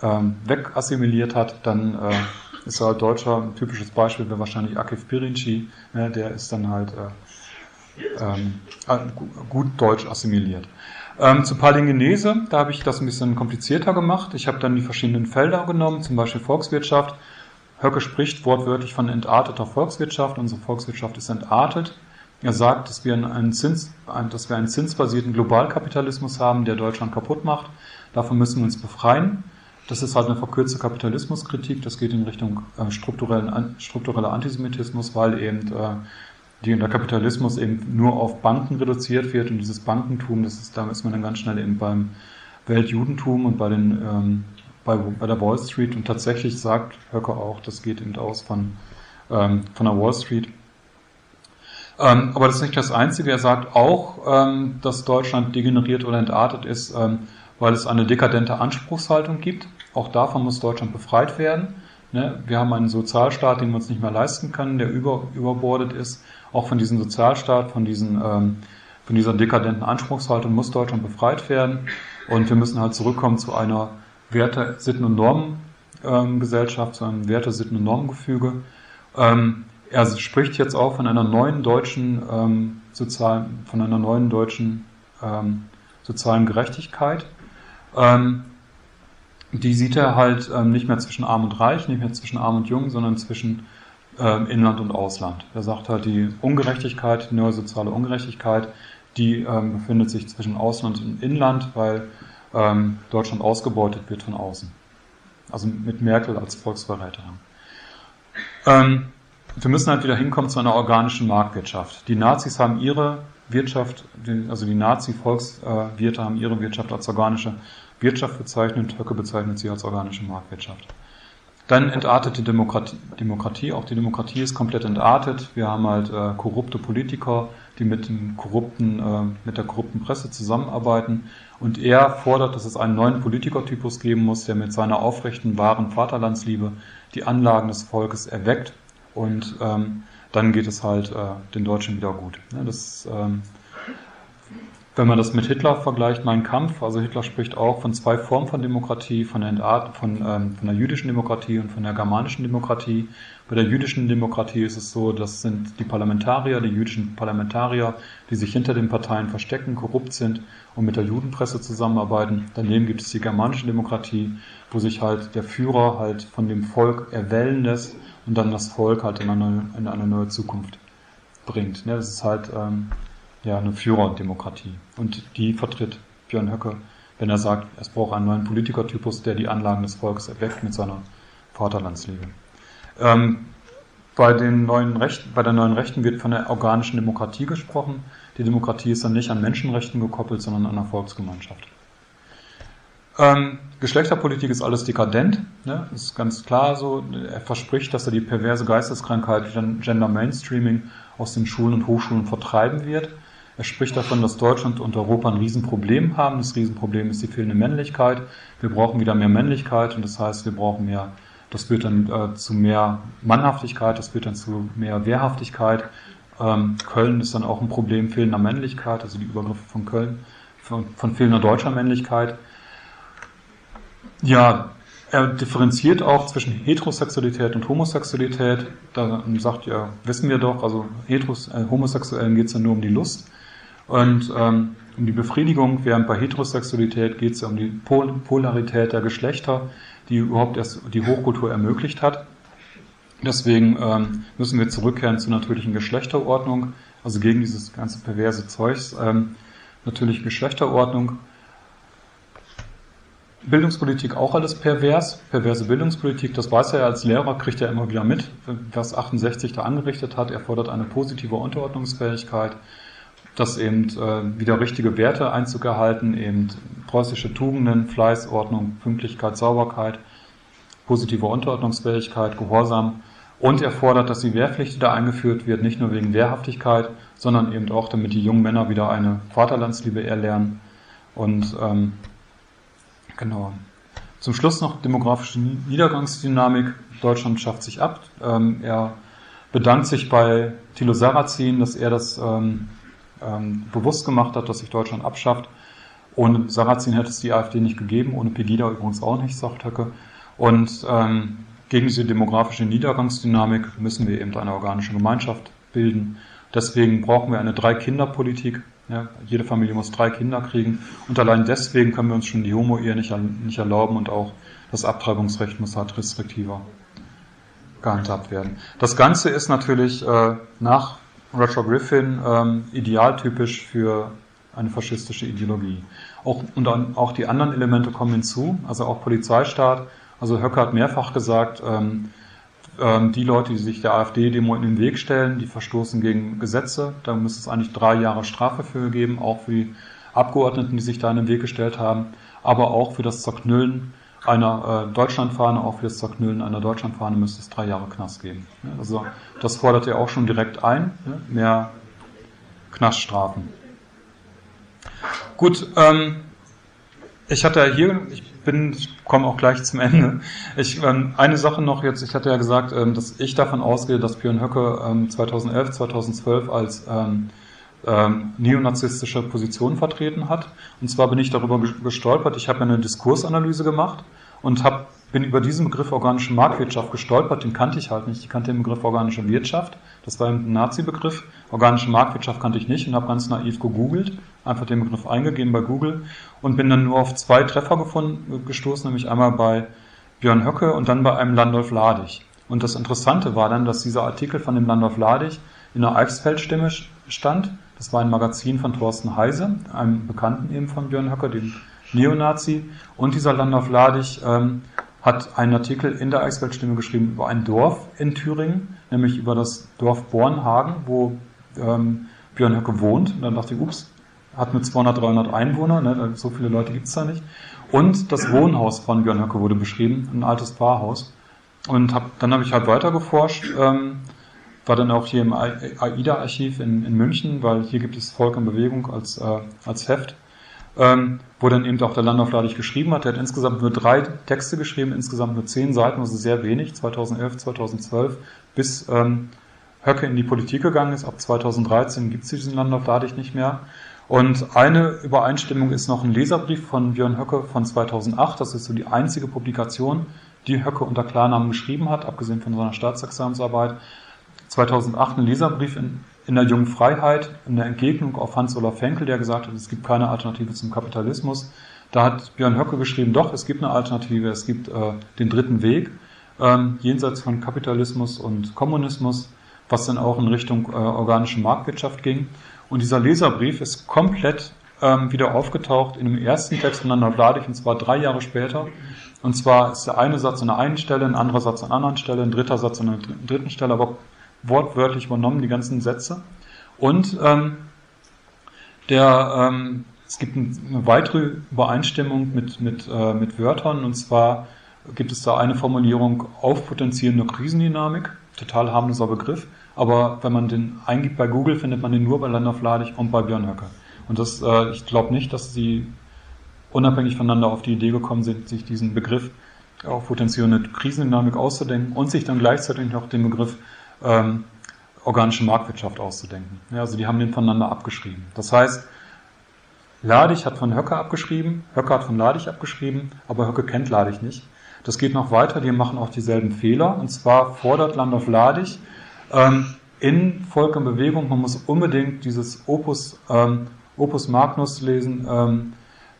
ähm, wegassimiliert hat, dann äh, ist er halt Deutscher. Ein typisches Beispiel wäre wahrscheinlich Akif Pirinci, ne? der ist dann halt äh, ähm, äh, gut deutsch assimiliert. Ähm, zu Palingenese, da habe ich das ein bisschen komplizierter gemacht. Ich habe dann die verschiedenen Felder genommen, zum Beispiel Volkswirtschaft. Höcke spricht wortwörtlich von entarteter Volkswirtschaft. Unsere Volkswirtschaft ist entartet. Er sagt, dass wir einen, Zins, dass wir einen zinsbasierten Globalkapitalismus haben, der Deutschland kaputt macht. Davon müssen wir uns befreien. Das ist halt eine verkürzte Kapitalismuskritik. Das geht in Richtung äh, strukturellen, struktureller Antisemitismus, weil eben äh, der Kapitalismus eben nur auf Banken reduziert wird und dieses Bankentum, das ist, da ist man dann ganz schnell eben beim Weltjudentum und bei den ähm, bei, bei der Wall Street und tatsächlich sagt Höcke auch, das geht eben aus von, ähm, von der Wall Street. Ähm, aber das ist nicht das Einzige. Er sagt auch, ähm, dass Deutschland degeneriert oder entartet ist, ähm, weil es eine dekadente Anspruchshaltung gibt. Auch davon muss Deutschland befreit werden. Ne? Wir haben einen Sozialstaat, den wir uns nicht mehr leisten können, der über, überbordet ist. Auch von diesem Sozialstaat, von, diesen, ähm, von dieser dekadenten Anspruchshaltung muss Deutschland befreit werden. Und wir müssen halt zurückkommen zu einer Werte, Sitten und Normengesellschaft, ähm, einem Werte, Sitten und Normengefüge. Ähm, er spricht jetzt auch von einer neuen deutschen ähm, sozialen, von einer neuen deutschen sozialen Gerechtigkeit. Die sieht er halt nicht mehr zwischen Arm und Reich, nicht mehr zwischen Arm und Jung, sondern zwischen Inland und Ausland. Er sagt halt, die Ungerechtigkeit, die neue soziale Ungerechtigkeit, die befindet sich zwischen Ausland und Inland, weil ähm, Deutschland ausgebeutet wird von außen. Also mit Merkel als Volksverräterin. Ähm, wir müssen halt wieder hinkommen zu einer organischen Marktwirtschaft. Die Nazis haben ihre Wirtschaft, also die Nazi-Volkswirte haben ihre Wirtschaft als organische Wirtschaft bezeichnet, Höcke bezeichnet sie als organische Marktwirtschaft. Dann entartete Demokratie, Demokratie, auch die Demokratie ist komplett entartet. Wir haben halt äh, korrupte Politiker, die mit dem korrupten, äh, mit der korrupten Presse zusammenarbeiten. Und er fordert, dass es einen neuen Politikertypus geben muss, der mit seiner aufrechten, wahren Vaterlandsliebe die Anlagen des Volkes erweckt. Und ähm, dann geht es halt äh, den Deutschen wieder gut. Ja, das, ähm, wenn man das mit Hitler vergleicht, mein Kampf, also Hitler spricht auch von zwei Formen von Demokratie, von der, von, ähm, von der jüdischen Demokratie und von der germanischen Demokratie. Bei der jüdischen Demokratie ist es so, das sind die Parlamentarier, die jüdischen Parlamentarier, die sich hinter den Parteien verstecken, korrupt sind und mit der Judenpresse zusammenarbeiten. Daneben gibt es die germanische Demokratie, wo sich halt der Führer halt von dem Volk erwählen lässt und dann das Volk halt in eine, in eine neue Zukunft bringt. Das ist halt ähm, ja eine Führerdemokratie. Und die vertritt Björn Höcke, wenn er sagt, es braucht einen neuen Politikertypus, der die Anlagen des Volkes erweckt mit seiner Vaterlandsliebe. Ähm, bei, den neuen Rechten, bei der neuen Rechten wird von der organischen Demokratie gesprochen. Die Demokratie ist dann nicht an Menschenrechten gekoppelt, sondern an der Volksgemeinschaft. Ähm, Geschlechterpolitik ist alles dekadent, ne? ist ganz klar so. Er verspricht, dass er die perverse Geisteskrankheit Gender Mainstreaming aus den Schulen und Hochschulen vertreiben wird. Er spricht davon, dass Deutschland und Europa ein Riesenproblem haben. Das Riesenproblem ist die fehlende Männlichkeit. Wir brauchen wieder mehr Männlichkeit und das heißt, wir brauchen mehr, das führt dann äh, zu mehr Mannhaftigkeit, das führt dann zu mehr Wehrhaftigkeit. Ähm, Köln ist dann auch ein Problem fehlender Männlichkeit, also die Übergriffe von Köln, von, von fehlender deutscher Männlichkeit. Ja, er differenziert auch zwischen Heterosexualität und Homosexualität. Da sagt ja, wissen wir doch, also Heteros, äh, Homosexuellen geht es ja nur um die Lust und ähm, um die Befriedigung, während bei Heterosexualität geht es ja um die Pol Polarität der Geschlechter, die überhaupt erst die Hochkultur ermöglicht hat. Deswegen ähm, müssen wir zurückkehren zur natürlichen Geschlechterordnung, also gegen dieses ganze perverse Zeugs. Ähm, natürliche Geschlechterordnung Bildungspolitik auch alles pervers, perverse Bildungspolitik, das weiß er als Lehrer, kriegt er immer wieder mit, was 68 da angerichtet hat. Er fordert eine positive Unterordnungsfähigkeit, dass eben äh, wieder richtige Werte Einzug erhalten, eben preußische Tugenden, Fleiß, Ordnung, Pünktlichkeit, Sauberkeit, positive Unterordnungsfähigkeit, Gehorsam. Und er fordert, dass die Wehrpflicht wieder eingeführt wird, nicht nur wegen Wehrhaftigkeit, sondern eben auch, damit die jungen Männer wieder eine Vaterlandsliebe erlernen. Und ähm, Genau. Zum Schluss noch demografische Niedergangsdynamik. Deutschland schafft sich ab. Ähm, er bedankt sich bei Thilo Sarrazin, dass er das ähm, ähm, bewusst gemacht hat, dass sich Deutschland abschafft. Ohne Sarrazin hätte es die AfD nicht gegeben, ohne Pegida übrigens auch nicht, sagt Höcke. Und ähm, gegen diese demografische Niedergangsdynamik müssen wir eben eine organische Gemeinschaft bilden. Deswegen brauchen wir eine Drei-Kinder-Politik. Ja, jede Familie muss drei Kinder kriegen. Und allein deswegen können wir uns schon die Homo-Ehe nicht, nicht erlauben und auch das Abtreibungsrecht muss halt restriktiver gehandhabt werden. Das Ganze ist natürlich äh, nach Roger Griffin ähm, idealtypisch für eine faschistische Ideologie. Auch, und auch die anderen Elemente kommen hinzu, also auch Polizeistaat. Also Höcke hat mehrfach gesagt, ähm, ähm, die Leute, die sich der AfD-Demo in den Weg stellen, die verstoßen gegen Gesetze. Da müsste es eigentlich drei Jahre Strafe für geben, auch für die Abgeordneten, die sich da in den Weg gestellt haben, aber auch für das Zerknüllen einer äh, Deutschlandfahne, auch für das Zerknüllen einer Deutschlandfahne müsste es drei Jahre Knast geben. Ja, also das fordert er auch schon direkt ein, ja, mehr Knaststrafen. Gut, ähm, ich hatte hier, ich bin, komme auch gleich zum Ende. Ich, ähm, eine Sache noch jetzt, ich hatte ja gesagt, ähm, dass ich davon ausgehe, dass Björn Höcke ähm, 2011, 2012 als ähm, neonazistische Position vertreten hat. Und zwar bin ich darüber gestolpert, ich habe eine Diskursanalyse gemacht und hab, bin über diesen Begriff organische Marktwirtschaft gestolpert, den kannte ich halt nicht. Ich kannte den Begriff organische Wirtschaft, das war ein Nazi-Begriff. Organische Marktwirtschaft kannte ich nicht und habe ganz naiv gegoogelt, einfach den Begriff eingegeben bei Google und bin dann nur auf zwei Treffer gefunden, gestoßen, nämlich einmal bei Björn Höcke und dann bei einem Landolf Ladig. Und das Interessante war dann, dass dieser Artikel von dem Landolf Ladig in der Eichsfeld-Stimme stand. Das war ein Magazin von Thorsten Heise, einem Bekannten eben von Björn Höcke, dem Neonazi. Und dieser Landolf Ladig ähm, hat einen Artikel in der Eichsfeld-Stimme geschrieben über ein Dorf in Thüringen, nämlich über das Dorf Bornhagen, wo ähm, Björn Höcke wohnt. Und dann dachte ich, ups, hat mit 200, 300 Einwohner, ne, so viele Leute gibt's da nicht. Und das Wohnhaus von Björn Höcke wurde beschrieben, ein altes Pfarrhaus. Und hab, dann habe ich halt weiter geforscht, ähm, war dann auch hier im AIDA-Archiv in, in München, weil hier gibt es Volk in Bewegung als, äh, als Heft, ähm, wo dann eben auch der Landorf geschrieben hat. Er hat insgesamt nur drei Texte geschrieben, insgesamt nur zehn Seiten, also sehr wenig, 2011, 2012, bis ähm, Höcke in die Politik gegangen ist. Ab 2013 gibt es diesen Landorf nicht mehr. Und eine Übereinstimmung ist noch ein Leserbrief von Björn Höcke von 2008. Das ist so die einzige Publikation, die Höcke unter Klarnamen geschrieben hat, abgesehen von seiner Staatsexamensarbeit. 2008 ein Leserbrief in, in der Jungen Freiheit, in der Entgegnung auf Hans-Olaf Henkel, der gesagt hat, es gibt keine Alternative zum Kapitalismus. Da hat Björn Höcke geschrieben, doch, es gibt eine Alternative, es gibt äh, den dritten Weg, ähm, jenseits von Kapitalismus und Kommunismus, was dann auch in Richtung äh, organische Marktwirtschaft ging. Und dieser Leserbrief ist komplett ähm, wieder aufgetaucht in dem ersten Text von Anna Vladik, und zwar drei Jahre später. Und zwar ist der eine Satz an der einen Stelle, ein anderer Satz an einer anderen Stelle, ein dritter Satz an der dritten Stelle, aber wortwörtlich übernommen, die ganzen Sätze. Und ähm, der, ähm, es gibt eine weitere Übereinstimmung mit, mit, äh, mit Wörtern, und zwar gibt es da eine Formulierung aufpotenzierende Krisendynamik, total harmloser Begriff, aber wenn man den eingibt bei Google, findet man den nur bei Landolf Ladig und bei Björn Höcke. Und das, äh, ich glaube nicht, dass sie unabhängig voneinander auf die Idee gekommen sind, sich diesen Begriff auf potenzierende Krisendynamik auszudenken und sich dann gleichzeitig noch den Begriff ähm, organische Marktwirtschaft auszudenken. Ja, also die haben den voneinander abgeschrieben. Das heißt, Ladig hat von Höcke abgeschrieben, Höcke hat von Ladig abgeschrieben, aber Höcke kennt Ladig nicht. Das geht noch weiter, die machen auch dieselben Fehler. Und zwar fordert Landolf Ladig ähm, in Volk und Bewegung, man muss unbedingt dieses Opus, ähm, Opus Magnus lesen, ähm,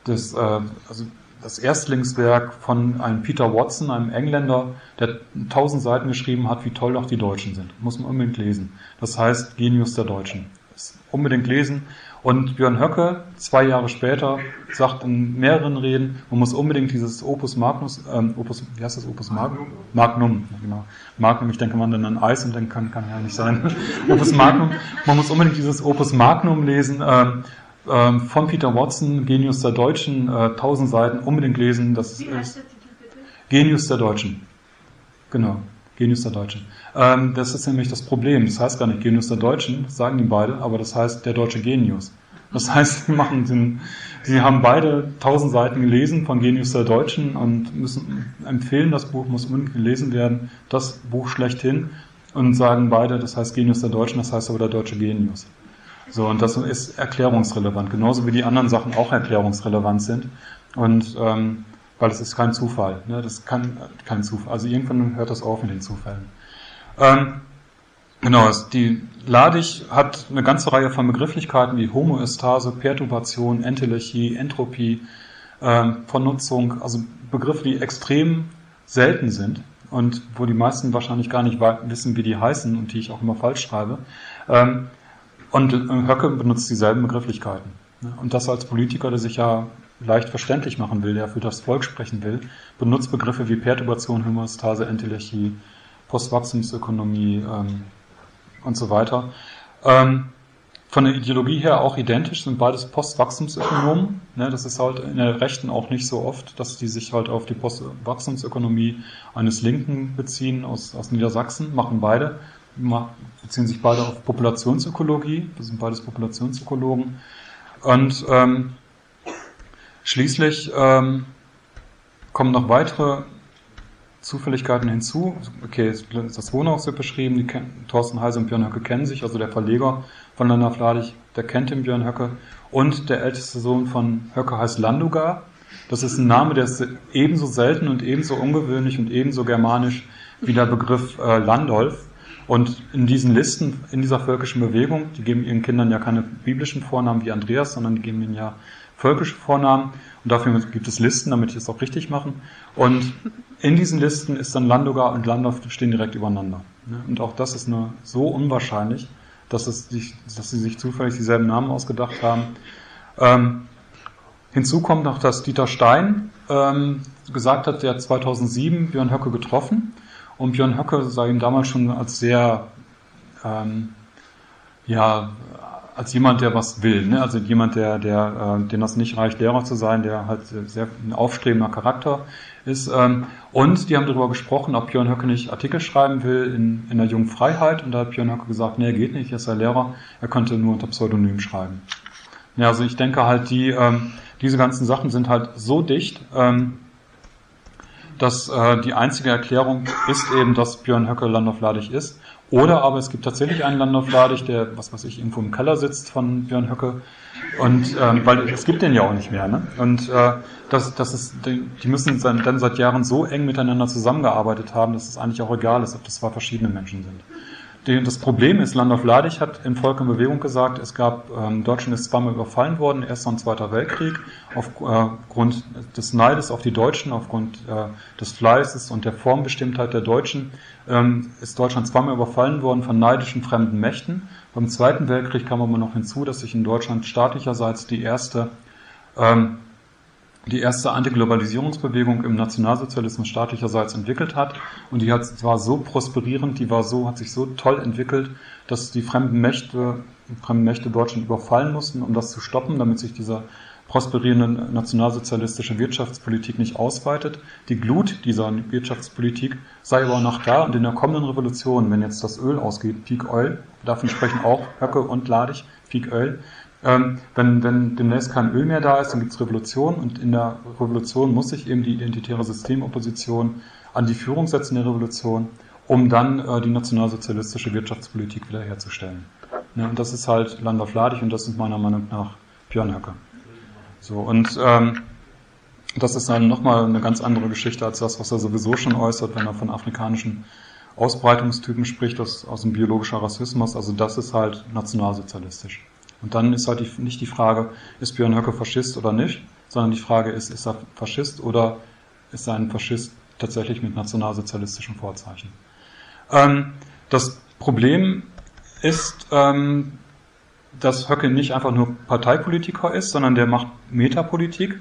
das, äh, also das Erstlingswerk von einem Peter Watson, einem Engländer, der tausend Seiten geschrieben hat, wie toll doch die Deutschen sind. Muss man unbedingt lesen. Das heißt Genius der Deutschen. Das unbedingt lesen. Und Björn Höcke, zwei Jahre später, sagt in mehreren Reden, man muss unbedingt dieses Opus Magnus, ähm, Opus, wie heißt das Opus Magnum? Magnum, genau. Magnum, ich denke man dann an Eis und dann kann, kann ja nicht sein. Opus Magnum, man muss unbedingt dieses Opus Magnum lesen, ähm, ähm, von Peter Watson, Genius der Deutschen, äh, tausend Seiten, unbedingt lesen. Das Wie heißt ist der Titel bitte? Genius der Deutschen. Genau, Genius der Deutschen. Ähm, das ist nämlich das Problem. Das heißt gar nicht Genius der Deutschen, sagen die beide, aber das heißt der deutsche Genius. Das heißt, sie machen den, sie haben beide tausend Seiten gelesen von Genius der Deutschen und müssen empfehlen, das Buch muss unbedingt gelesen werden, das Buch schlechthin und sagen beide, das heißt Genius der Deutschen, das heißt aber der deutsche Genius. So, und das ist erklärungsrelevant, genauso wie die anderen Sachen auch erklärungsrelevant sind. Und ähm, weil es ist kein Zufall, ne? das kann kein Zufall. Also irgendwann hört das auf mit den Zufällen. Ähm, genau, die Ladig hat eine ganze Reihe von Begrifflichkeiten wie Homoestase, Perturbation, Entelechie, Entropie, ähm, Vernutzung, also Begriffe, die extrem selten sind und wo die meisten wahrscheinlich gar nicht wissen, wie die heißen und die ich auch immer falsch schreibe. Ähm, und äh, Höcke benutzt dieselben Begrifflichkeiten. ne? Und das als Politiker, der sich ja leicht verständlich machen will, der für das Volk sprechen will, benutzt Begriffe wie Perturbation, Homöostase, Entelechie, Postwachstumsökonomie ähm, und so weiter. Ähm, von der Ideologie her auch identisch, sind beides Postwachstumsökonomen. Ne, das ist halt in der Rechten auch nicht so oft, dass die sich halt auf die Postwachstumsökonomie eines Linken beziehen aus, aus Niedersachsen, machen beide, beziehen sich beide auf Populationsökologie, das sind beides Populationsökologen. Und ähm, schließlich ähm, kommen noch weitere Zufälligkeiten hinzu. Okay, das Wohnhaus wird beschrieben, die kennen, Thorsten Heise und Björn Höcke kennen sich, also der Verleger von Landa Fladig, der kennt den Björn Höcke. Und der älteste Sohn von Höcke heißt Landugar. Das ist ein Name, der ist ebenso selten und ebenso ungewöhnlich und ebenso germanisch wie der Begriff äh, Landolf. Und in diesen Listen, in dieser völkischen Bewegung, die geben ihren Kindern ja keine biblischen Vornamen wie Andreas, sondern die geben ihnen ja völkische Vornamen. Und dafür gibt es Listen, damit die es auch richtig machen. Und in diesen Listen ist dann Landogar und Landorf stehen direkt übereinander. ne? Und auch das ist nur so unwahrscheinlich, dass, es dass sie sich zufällig dieselben Namen ausgedacht haben. Ähm, hinzu kommt noch, dass Dieter Stein ähm, gesagt hat, der hat 2007 Björn Höcke getroffen. Und Björn Höcke sei ihm damals schon als sehr, ähm, ja, als jemand, der was will, ne? also jemand, der, der, äh, dem das nicht reicht, Lehrer zu sein, der halt sehr ein aufstrebender Charakter ist. Ähm, und die haben darüber gesprochen, ob Björn Höcke nicht Artikel schreiben will in, in der Jungen Freiheit. Und da hat Björn Höcke gesagt, nee, geht nicht, er ist ja Lehrer, er könnte nur unter Pseudonym schreiben. Ja, also ich denke halt, die, ähm, diese ganzen Sachen sind halt so dicht, ähm, dass äh, die einzige Erklärung ist eben, dass Björn Höcke Landorf-Ladig ist. Oder aber es gibt tatsächlich einen Landolf Ladig, der, was weiß ich, irgendwo im Keller sitzt von Björn Höcke. Und ähm, weil es gibt den ja auch nicht mehr. Ne? Und äh, das, das ist, die müssen dann seit Jahren so eng miteinander zusammengearbeitet haben, dass es eigentlich auch egal ist, ob das zwei verschiedene Menschen sind. Das Problem ist, Landolf Ladig hat in Volk in Bewegung gesagt, es gab, ähm, Deutschland ist zweimal überfallen worden, Erster und Zweiter Weltkrieg, aufgrund äh, des Neides auf die Deutschen, aufgrund äh, des Fleißes und der Formbestimmtheit der Deutschen, ähm, ist Deutschland zweimal überfallen worden von neidischen fremden Mächten. Beim Zweiten Weltkrieg kam aber noch hinzu, dass sich in Deutschland staatlicherseits die erste ähm, die erste Antiglobalisierungsbewegung im Nationalsozialismus staatlicherseits entwickelt hat. Und die hat, war so prosperierend, die war so, hat sich so toll entwickelt, dass die fremden Mächte, die fremden Mächte Deutschland überfallen mussten, um das zu stoppen, damit sich diese prosperierende nationalsozialistische Wirtschaftspolitik nicht ausweitet. Die Glut dieser Wirtschaftspolitik sei aber noch da und in der kommenden Revolution, wenn jetzt das Öl ausgeht, Peak Oil, davon sprechen auch Höcke und Ladig, Peak Oil, ähm, wenn, wenn demnächst kein Öl mehr da ist, dann gibt es Revolution und in der Revolution muss sich eben die identitäre Systemopposition an die Führung setzen der Revolution, um dann äh, die nationalsozialistische Wirtschaftspolitik wiederherzustellen. Ja, und das ist halt Landolf Ladig und das ist meiner Meinung nach Björn Höcke. So, und ähm, das ist dann nochmal eine ganz andere Geschichte als das, was er sowieso schon äußert, wenn er von afrikanischen Ausbreitungstypen spricht, aus, aus dem biologischen Rassismus. Also das ist halt nationalsozialistisch. Und dann ist halt die, nicht die Frage, ist Björn Höcke Faschist oder nicht, sondern die Frage ist, ist er Faschist oder ist er ein Faschist tatsächlich mit nationalsozialistischen Vorzeichen? Ähm, das Problem ist, ähm, dass Höcke nicht einfach nur Parteipolitiker ist, sondern der macht Metapolitik,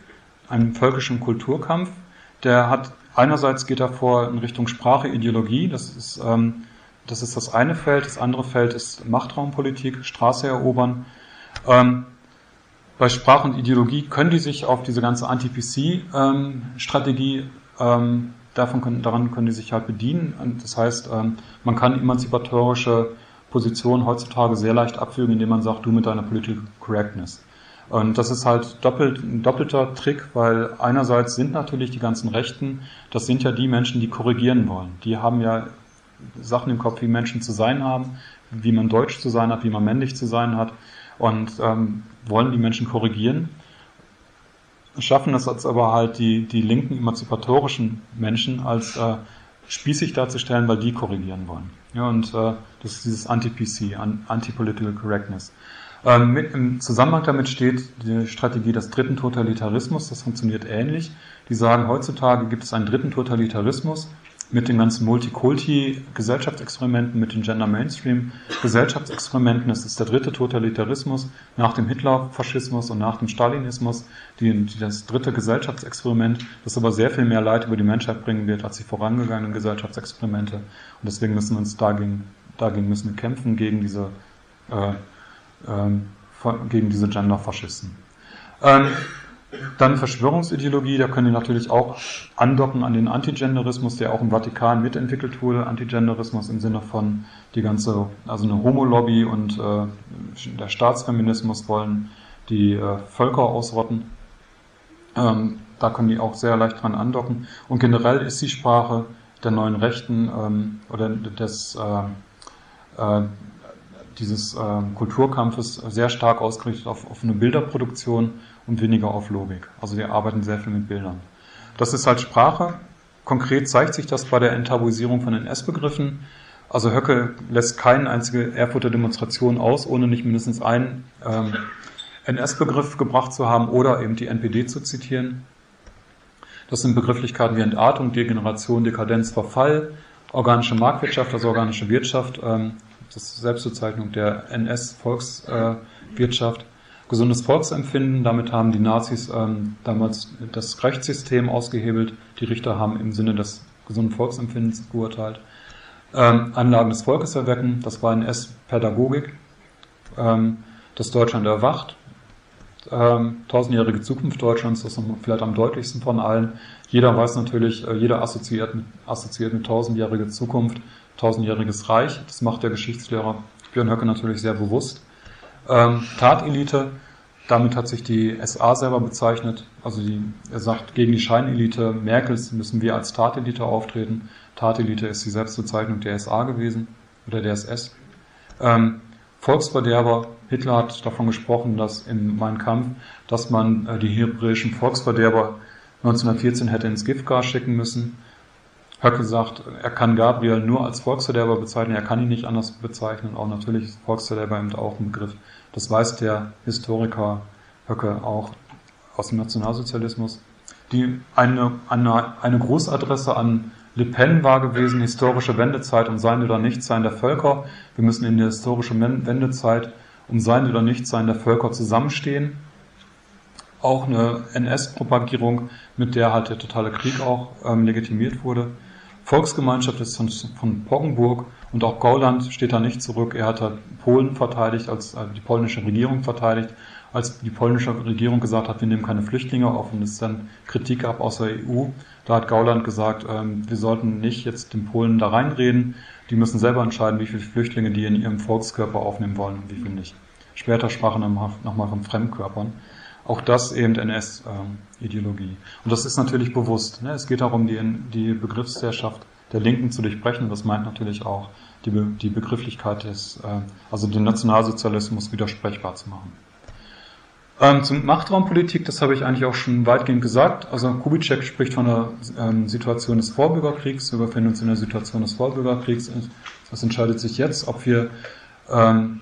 einen völkischen Kulturkampf. Der hat einerseits geht er vor in Richtung Sprache, Ideologie, das ist, ähm, das ist das eine Feld, das andere Feld ist Machtraumpolitik, Straße erobern. Ähm, bei Sprache und Ideologie können die sich auf diese ganze Anti-PC-Strategie, ähm, davon können, daran können die sich halt bedienen. Und das heißt, ähm, man kann emanzipatorische Positionen heutzutage sehr leicht abfügen, indem man sagt, du mit deiner Political Correctness. Und das ist halt doppelt, ein doppelter Trick, weil einerseits sind natürlich die ganzen Rechten, das sind ja die Menschen, die korrigieren wollen. Die haben ja Sachen im Kopf, wie Menschen zu sein haben, wie man deutsch zu sein hat, wie man männlich zu sein hat und ähm, wollen die Menschen korrigieren, schaffen das als aber halt die, die linken emanzipatorischen Menschen als äh, spießig darzustellen, weil die korrigieren wollen. Ja, und äh, das ist dieses Anti-PC, Anti-Political Correctness. Ähm, mit, Im Zusammenhang damit steht die Strategie des dritten Totalitarismus, das funktioniert ähnlich. Die sagen, heutzutage gibt es einen dritten Totalitarismus, mit den ganzen Multikulti-Gesellschaftsexperimenten, mit den Gender-Mainstream-Gesellschaftsexperimenten. Das ist der dritte Totalitarismus nach dem Hitler-Faschismus und nach dem Stalinismus, die, die, das dritte Gesellschaftsexperiment, das aber sehr viel mehr Leid über die Menschheit bringen wird als die vorangegangenen Gesellschaftsexperimente. Und deswegen müssen wir uns dagegen, dagegen müssen wir kämpfen, gegen diese, äh, äh, diese Gender-Faschisten. Ähm, dann Verschwörungsideologie, da können die natürlich auch andocken an den Antigenderismus, der auch im Vatikan mitentwickelt wurde. Antigenderismus im Sinne von die ganze, also eine Homo-Lobby und äh, der Staatsfeminismus wollen die äh, Völker ausrotten. Ähm, da können die auch sehr leicht dran andocken. Und generell ist die Sprache der neuen Rechten ähm, oder des äh, äh, dieses äh, Kulturkampfes sehr stark ausgerichtet auf, auf eine Bilderproduktion und weniger auf Logik. Also wir arbeiten sehr viel mit Bildern. Das ist halt Sprache. Konkret zeigt sich das bei der Enttabuisierung von NS-Begriffen. Also Höcke lässt keine einzige Erfurter Demonstration aus, ohne nicht mindestens einen ähm, NS-Begriff gebracht zu haben oder eben die NPD zu zitieren. Das sind Begrifflichkeiten wie Entartung, Degeneration, Dekadenz, Verfall, organische Marktwirtschaft, also organische Wirtschaft, ähm, das ist Selbstbezeichnung der NS-Volkswirtschaft. Äh, gesundes Volksempfinden. Damit haben die Nazis ähm, damals das Rechtssystem ausgehebelt. Die Richter haben im Sinne des gesunden Volksempfindens geurteilt. Ähm, Anlagen des Volkes erwecken, das war NS-Pädagogik. Ähm, das Deutschland erwacht. Ähm, tausendjährige Zukunft Deutschlands, das ist vielleicht am deutlichsten von allen. Jeder weiß natürlich, äh, jeder assoziiert mit, assoziiert mit tausendjährige Zukunft, tausendjähriges Reich. Das macht der Geschichtslehrer Björn Höcke natürlich sehr bewusst. Ähm, Tatelite, damit hat sich die SA selber bezeichnet. Also die, er sagt, gegen die Scheinelite Merkels müssen wir als Tatelite auftreten. Tatelite ist die Selbstbezeichnung der SA gewesen. oder der SS. Ähm, Volksverderber, Hitler hat davon gesprochen, dass in Mein Kampf, dass man äh, die hebräischen Volksverderber 1914 hätte ins Giftgas schicken müssen. Höcke sagt, er kann Gabriel nur als Volksverderber bezeichnen, er kann ihn nicht anders bezeichnen. Auch natürlich ist Volksverderber eben auch ein Begriff. Das weiß der Historiker Höcke auch aus dem Nationalsozialismus. Die eine, eine, eine Grußadresse an Le Pen war gewesen, historische Wendezeit und sein oder Nichtsein der Völker. Wir müssen in der historischen Wendezeit um sein oder Nichtsein der Völker zusammenstehen. Auch eine NS-Propagierung, mit der halt der totale Krieg auch ähm, legitimiert wurde. Volksgemeinschaft ist von, von Poggenburg und auch Gauland steht da nicht zurück. Er hat da Polen verteidigt, als äh, die polnische Regierung verteidigt, als die polnische Regierung gesagt hat, wir nehmen keine Flüchtlinge auf und es dann Kritik gab aus der EU. Da hat Gauland gesagt, ähm, wir sollten nicht jetzt den Polen da reinreden. Die müssen selber entscheiden, wie viele Flüchtlinge die in ihrem Volkskörper aufnehmen wollen und wie viele nicht. Später sprach er nochmal von Fremdkörpern. Auch das eben NS-Ideologie. Und das ist natürlich bewusst. Ne? Es geht darum, die, die Begriffsherrschaft der Linken zu durchbrechen. Das meint natürlich auch die, Be die Begrifflichkeit des, äh, also den Nationalsozialismus widersprechbar zu machen. Ähm, zum Machtraumpolitik, das habe ich eigentlich auch schon weitgehend gesagt. Also Kubitschek spricht von der ähm, Situation des Vorbürgerkriegs. Wir befinden uns in der Situation des Vorbürgerkriegs. Das entscheidet sich jetzt, ob wir, ähm,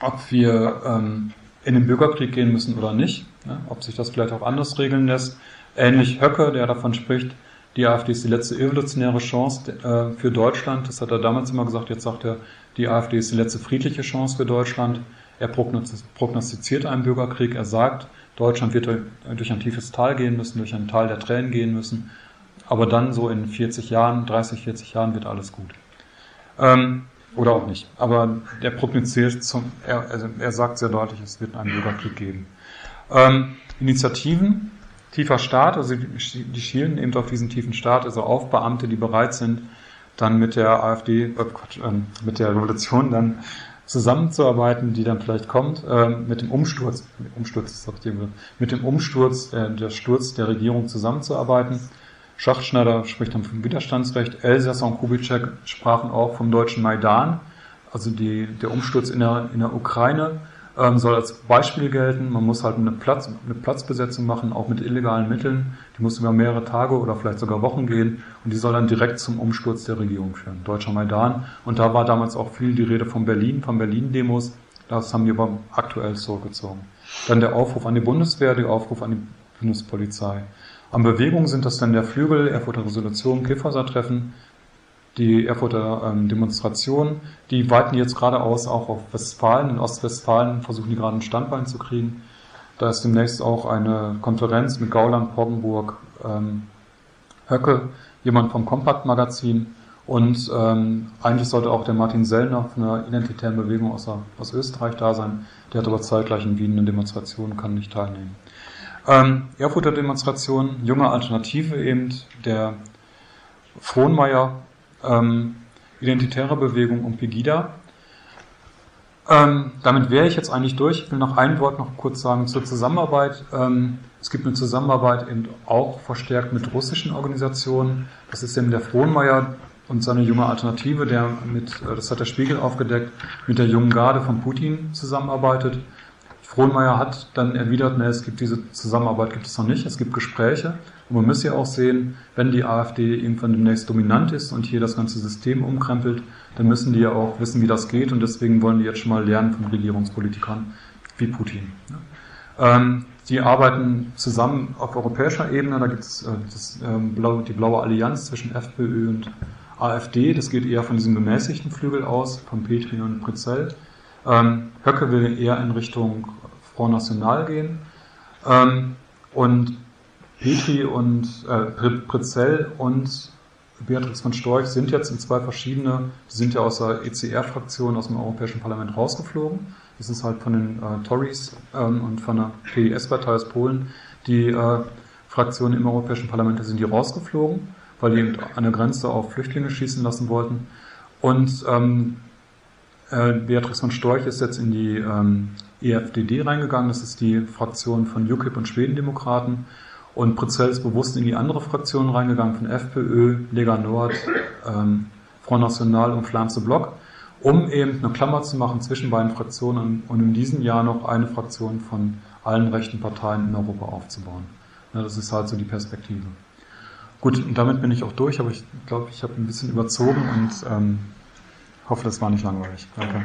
ob wir ähm, in den Bürgerkrieg gehen müssen oder nicht, ne? ob sich das vielleicht auch anders regeln lässt. Ähnlich Höcke, der davon spricht, die AfD ist die letzte evolutionäre Chance äh, für Deutschland. Das hat er damals immer gesagt. Jetzt sagt er, die AfD ist die letzte friedliche Chance für Deutschland. Er prognostiziert einen Bürgerkrieg. Er sagt, Deutschland wird durch ein tiefes Tal gehen müssen, durch ein Tal der Tränen gehen müssen. Aber dann so in 40 Jahren, 30, 40 Jahren wird alles gut. Ähm, oder auch nicht. Aber der prognostiziert zum, er, also er sagt sehr deutlich, es wird einen Bürgerkrieg geben. Ähm, Initiativen, tiefer Staat, also die, die schielen eben auf diesen tiefen Staat, also auf Beamte, die bereit sind, dann mit der AfD, äh, Quatsch, äh, mit der Revolution dann zusammenzuarbeiten, die dann vielleicht kommt, äh, mit dem Umsturz, Umsturz ist doch die, mit dem Umsturz, äh, der Sturz der Regierung zusammenzuarbeiten. Schachtschneider spricht dann vom Widerstandsrecht. Elsässer und Kubitschek sprachen auch vom deutschen Maidan, also die, der Umsturz in der, in der Ukraine ähm, soll als Beispiel gelten. Man muss halt eine, Platz, eine Platzbesetzung machen, auch mit illegalen Mitteln. Die muss über mehrere Tage oder vielleicht sogar Wochen gehen und die soll dann direkt zum Umsturz der Regierung führen. Deutscher Maidan. Und da war damals auch viel die Rede von Berlin, von Berlin-Demos. Das haben wir aber aktuell zurückgezogen. Dann der Aufruf an die Bundeswehr, der Aufruf an die Bundespolizei. An Bewegungen sind das dann der Flügel, Erfurter Resolution, Käferser-Treffen, die Erfurter ähm, Demonstration. Die weiten jetzt gerade aus, auch auf Westfalen. In Ostwestfalen versuchen die gerade ein Standbein zu kriegen. Da ist demnächst auch eine Konferenz mit Gauland, Poggenburg, ähm, Höcke, jemand vom Kompakt-Magazin. Und ähm, eigentlich sollte auch der Martin Sellner von der identitären Bewegung aus, aus Österreich da sein. Der hat aber zeitgleich in Wien eine Demonstration, kann nicht teilnehmen. Ähm, Erfurter Demonstration, junge Alternative eben, der Frohnmeier, ähm, Identitäre Bewegung und Pegida. Ähm, damit wäre ich jetzt eigentlich durch. Ich will noch ein Wort noch kurz sagen zur Zusammenarbeit. Ähm, es gibt eine Zusammenarbeit eben auch verstärkt mit russischen Organisationen. Das ist eben der Frohnmeier und seine junge Alternative, der mit, äh, das hat der Spiegel aufgedeckt, mit der jungen Garde von Putin zusammenarbeitet. Frohnmeier hat dann erwidert, ne, es gibt diese Zusammenarbeit gibt es noch nicht, es gibt Gespräche. Und man muss ja auch sehen, wenn die AfD irgendwann demnächst dominant ist und hier das ganze System umkrempelt, dann müssen die ja auch wissen, wie das geht und deswegen wollen die jetzt schon mal lernen von Regierungspolitikern wie Putin. Ähm, die arbeiten zusammen auf europäischer Ebene, da gibt es äh, das, äh, die blaue Allianz zwischen FPÖ und AfD, das geht eher von diesem gemäßigten Flügel aus, von Petri und Pritzell. Ähm, Höcke will eher in Richtung Front National gehen. Ähm, und Petri und äh, Pritzell und Beatrix von Storch sind jetzt in zwei verschiedene, die sind ja aus der ECR-Fraktion aus dem Europäischen Parlament rausgeflogen. Das ist halt von den äh, Tories ähm, und von der PDS-Partei aus Polen. Die äh, Fraktionen im Europäischen Parlament sind die rausgeflogen, weil die an der Grenze auf Flüchtlinge schießen lassen wollten. Und ähm, äh, Beatrix von Storch ist jetzt in die ähm, EFDD reingegangen. Das ist die Fraktion von UKIP und Schwedendemokraten. Und Pritzell ist bewusst in die andere Fraktion reingegangen, von FPÖ, Lega Nord, ähm, Front National und Flamme Bloc, um eben eine Klammer zu machen zwischen beiden Fraktionen und in diesem Jahr noch eine Fraktion von allen rechten Parteien in Europa aufzubauen. Ja, das ist halt so die Perspektive. Gut, und damit bin ich auch durch, aber ich glaube, ich habe ein bisschen überzogen und ähm, hoffe, das war nicht langweilig. Danke.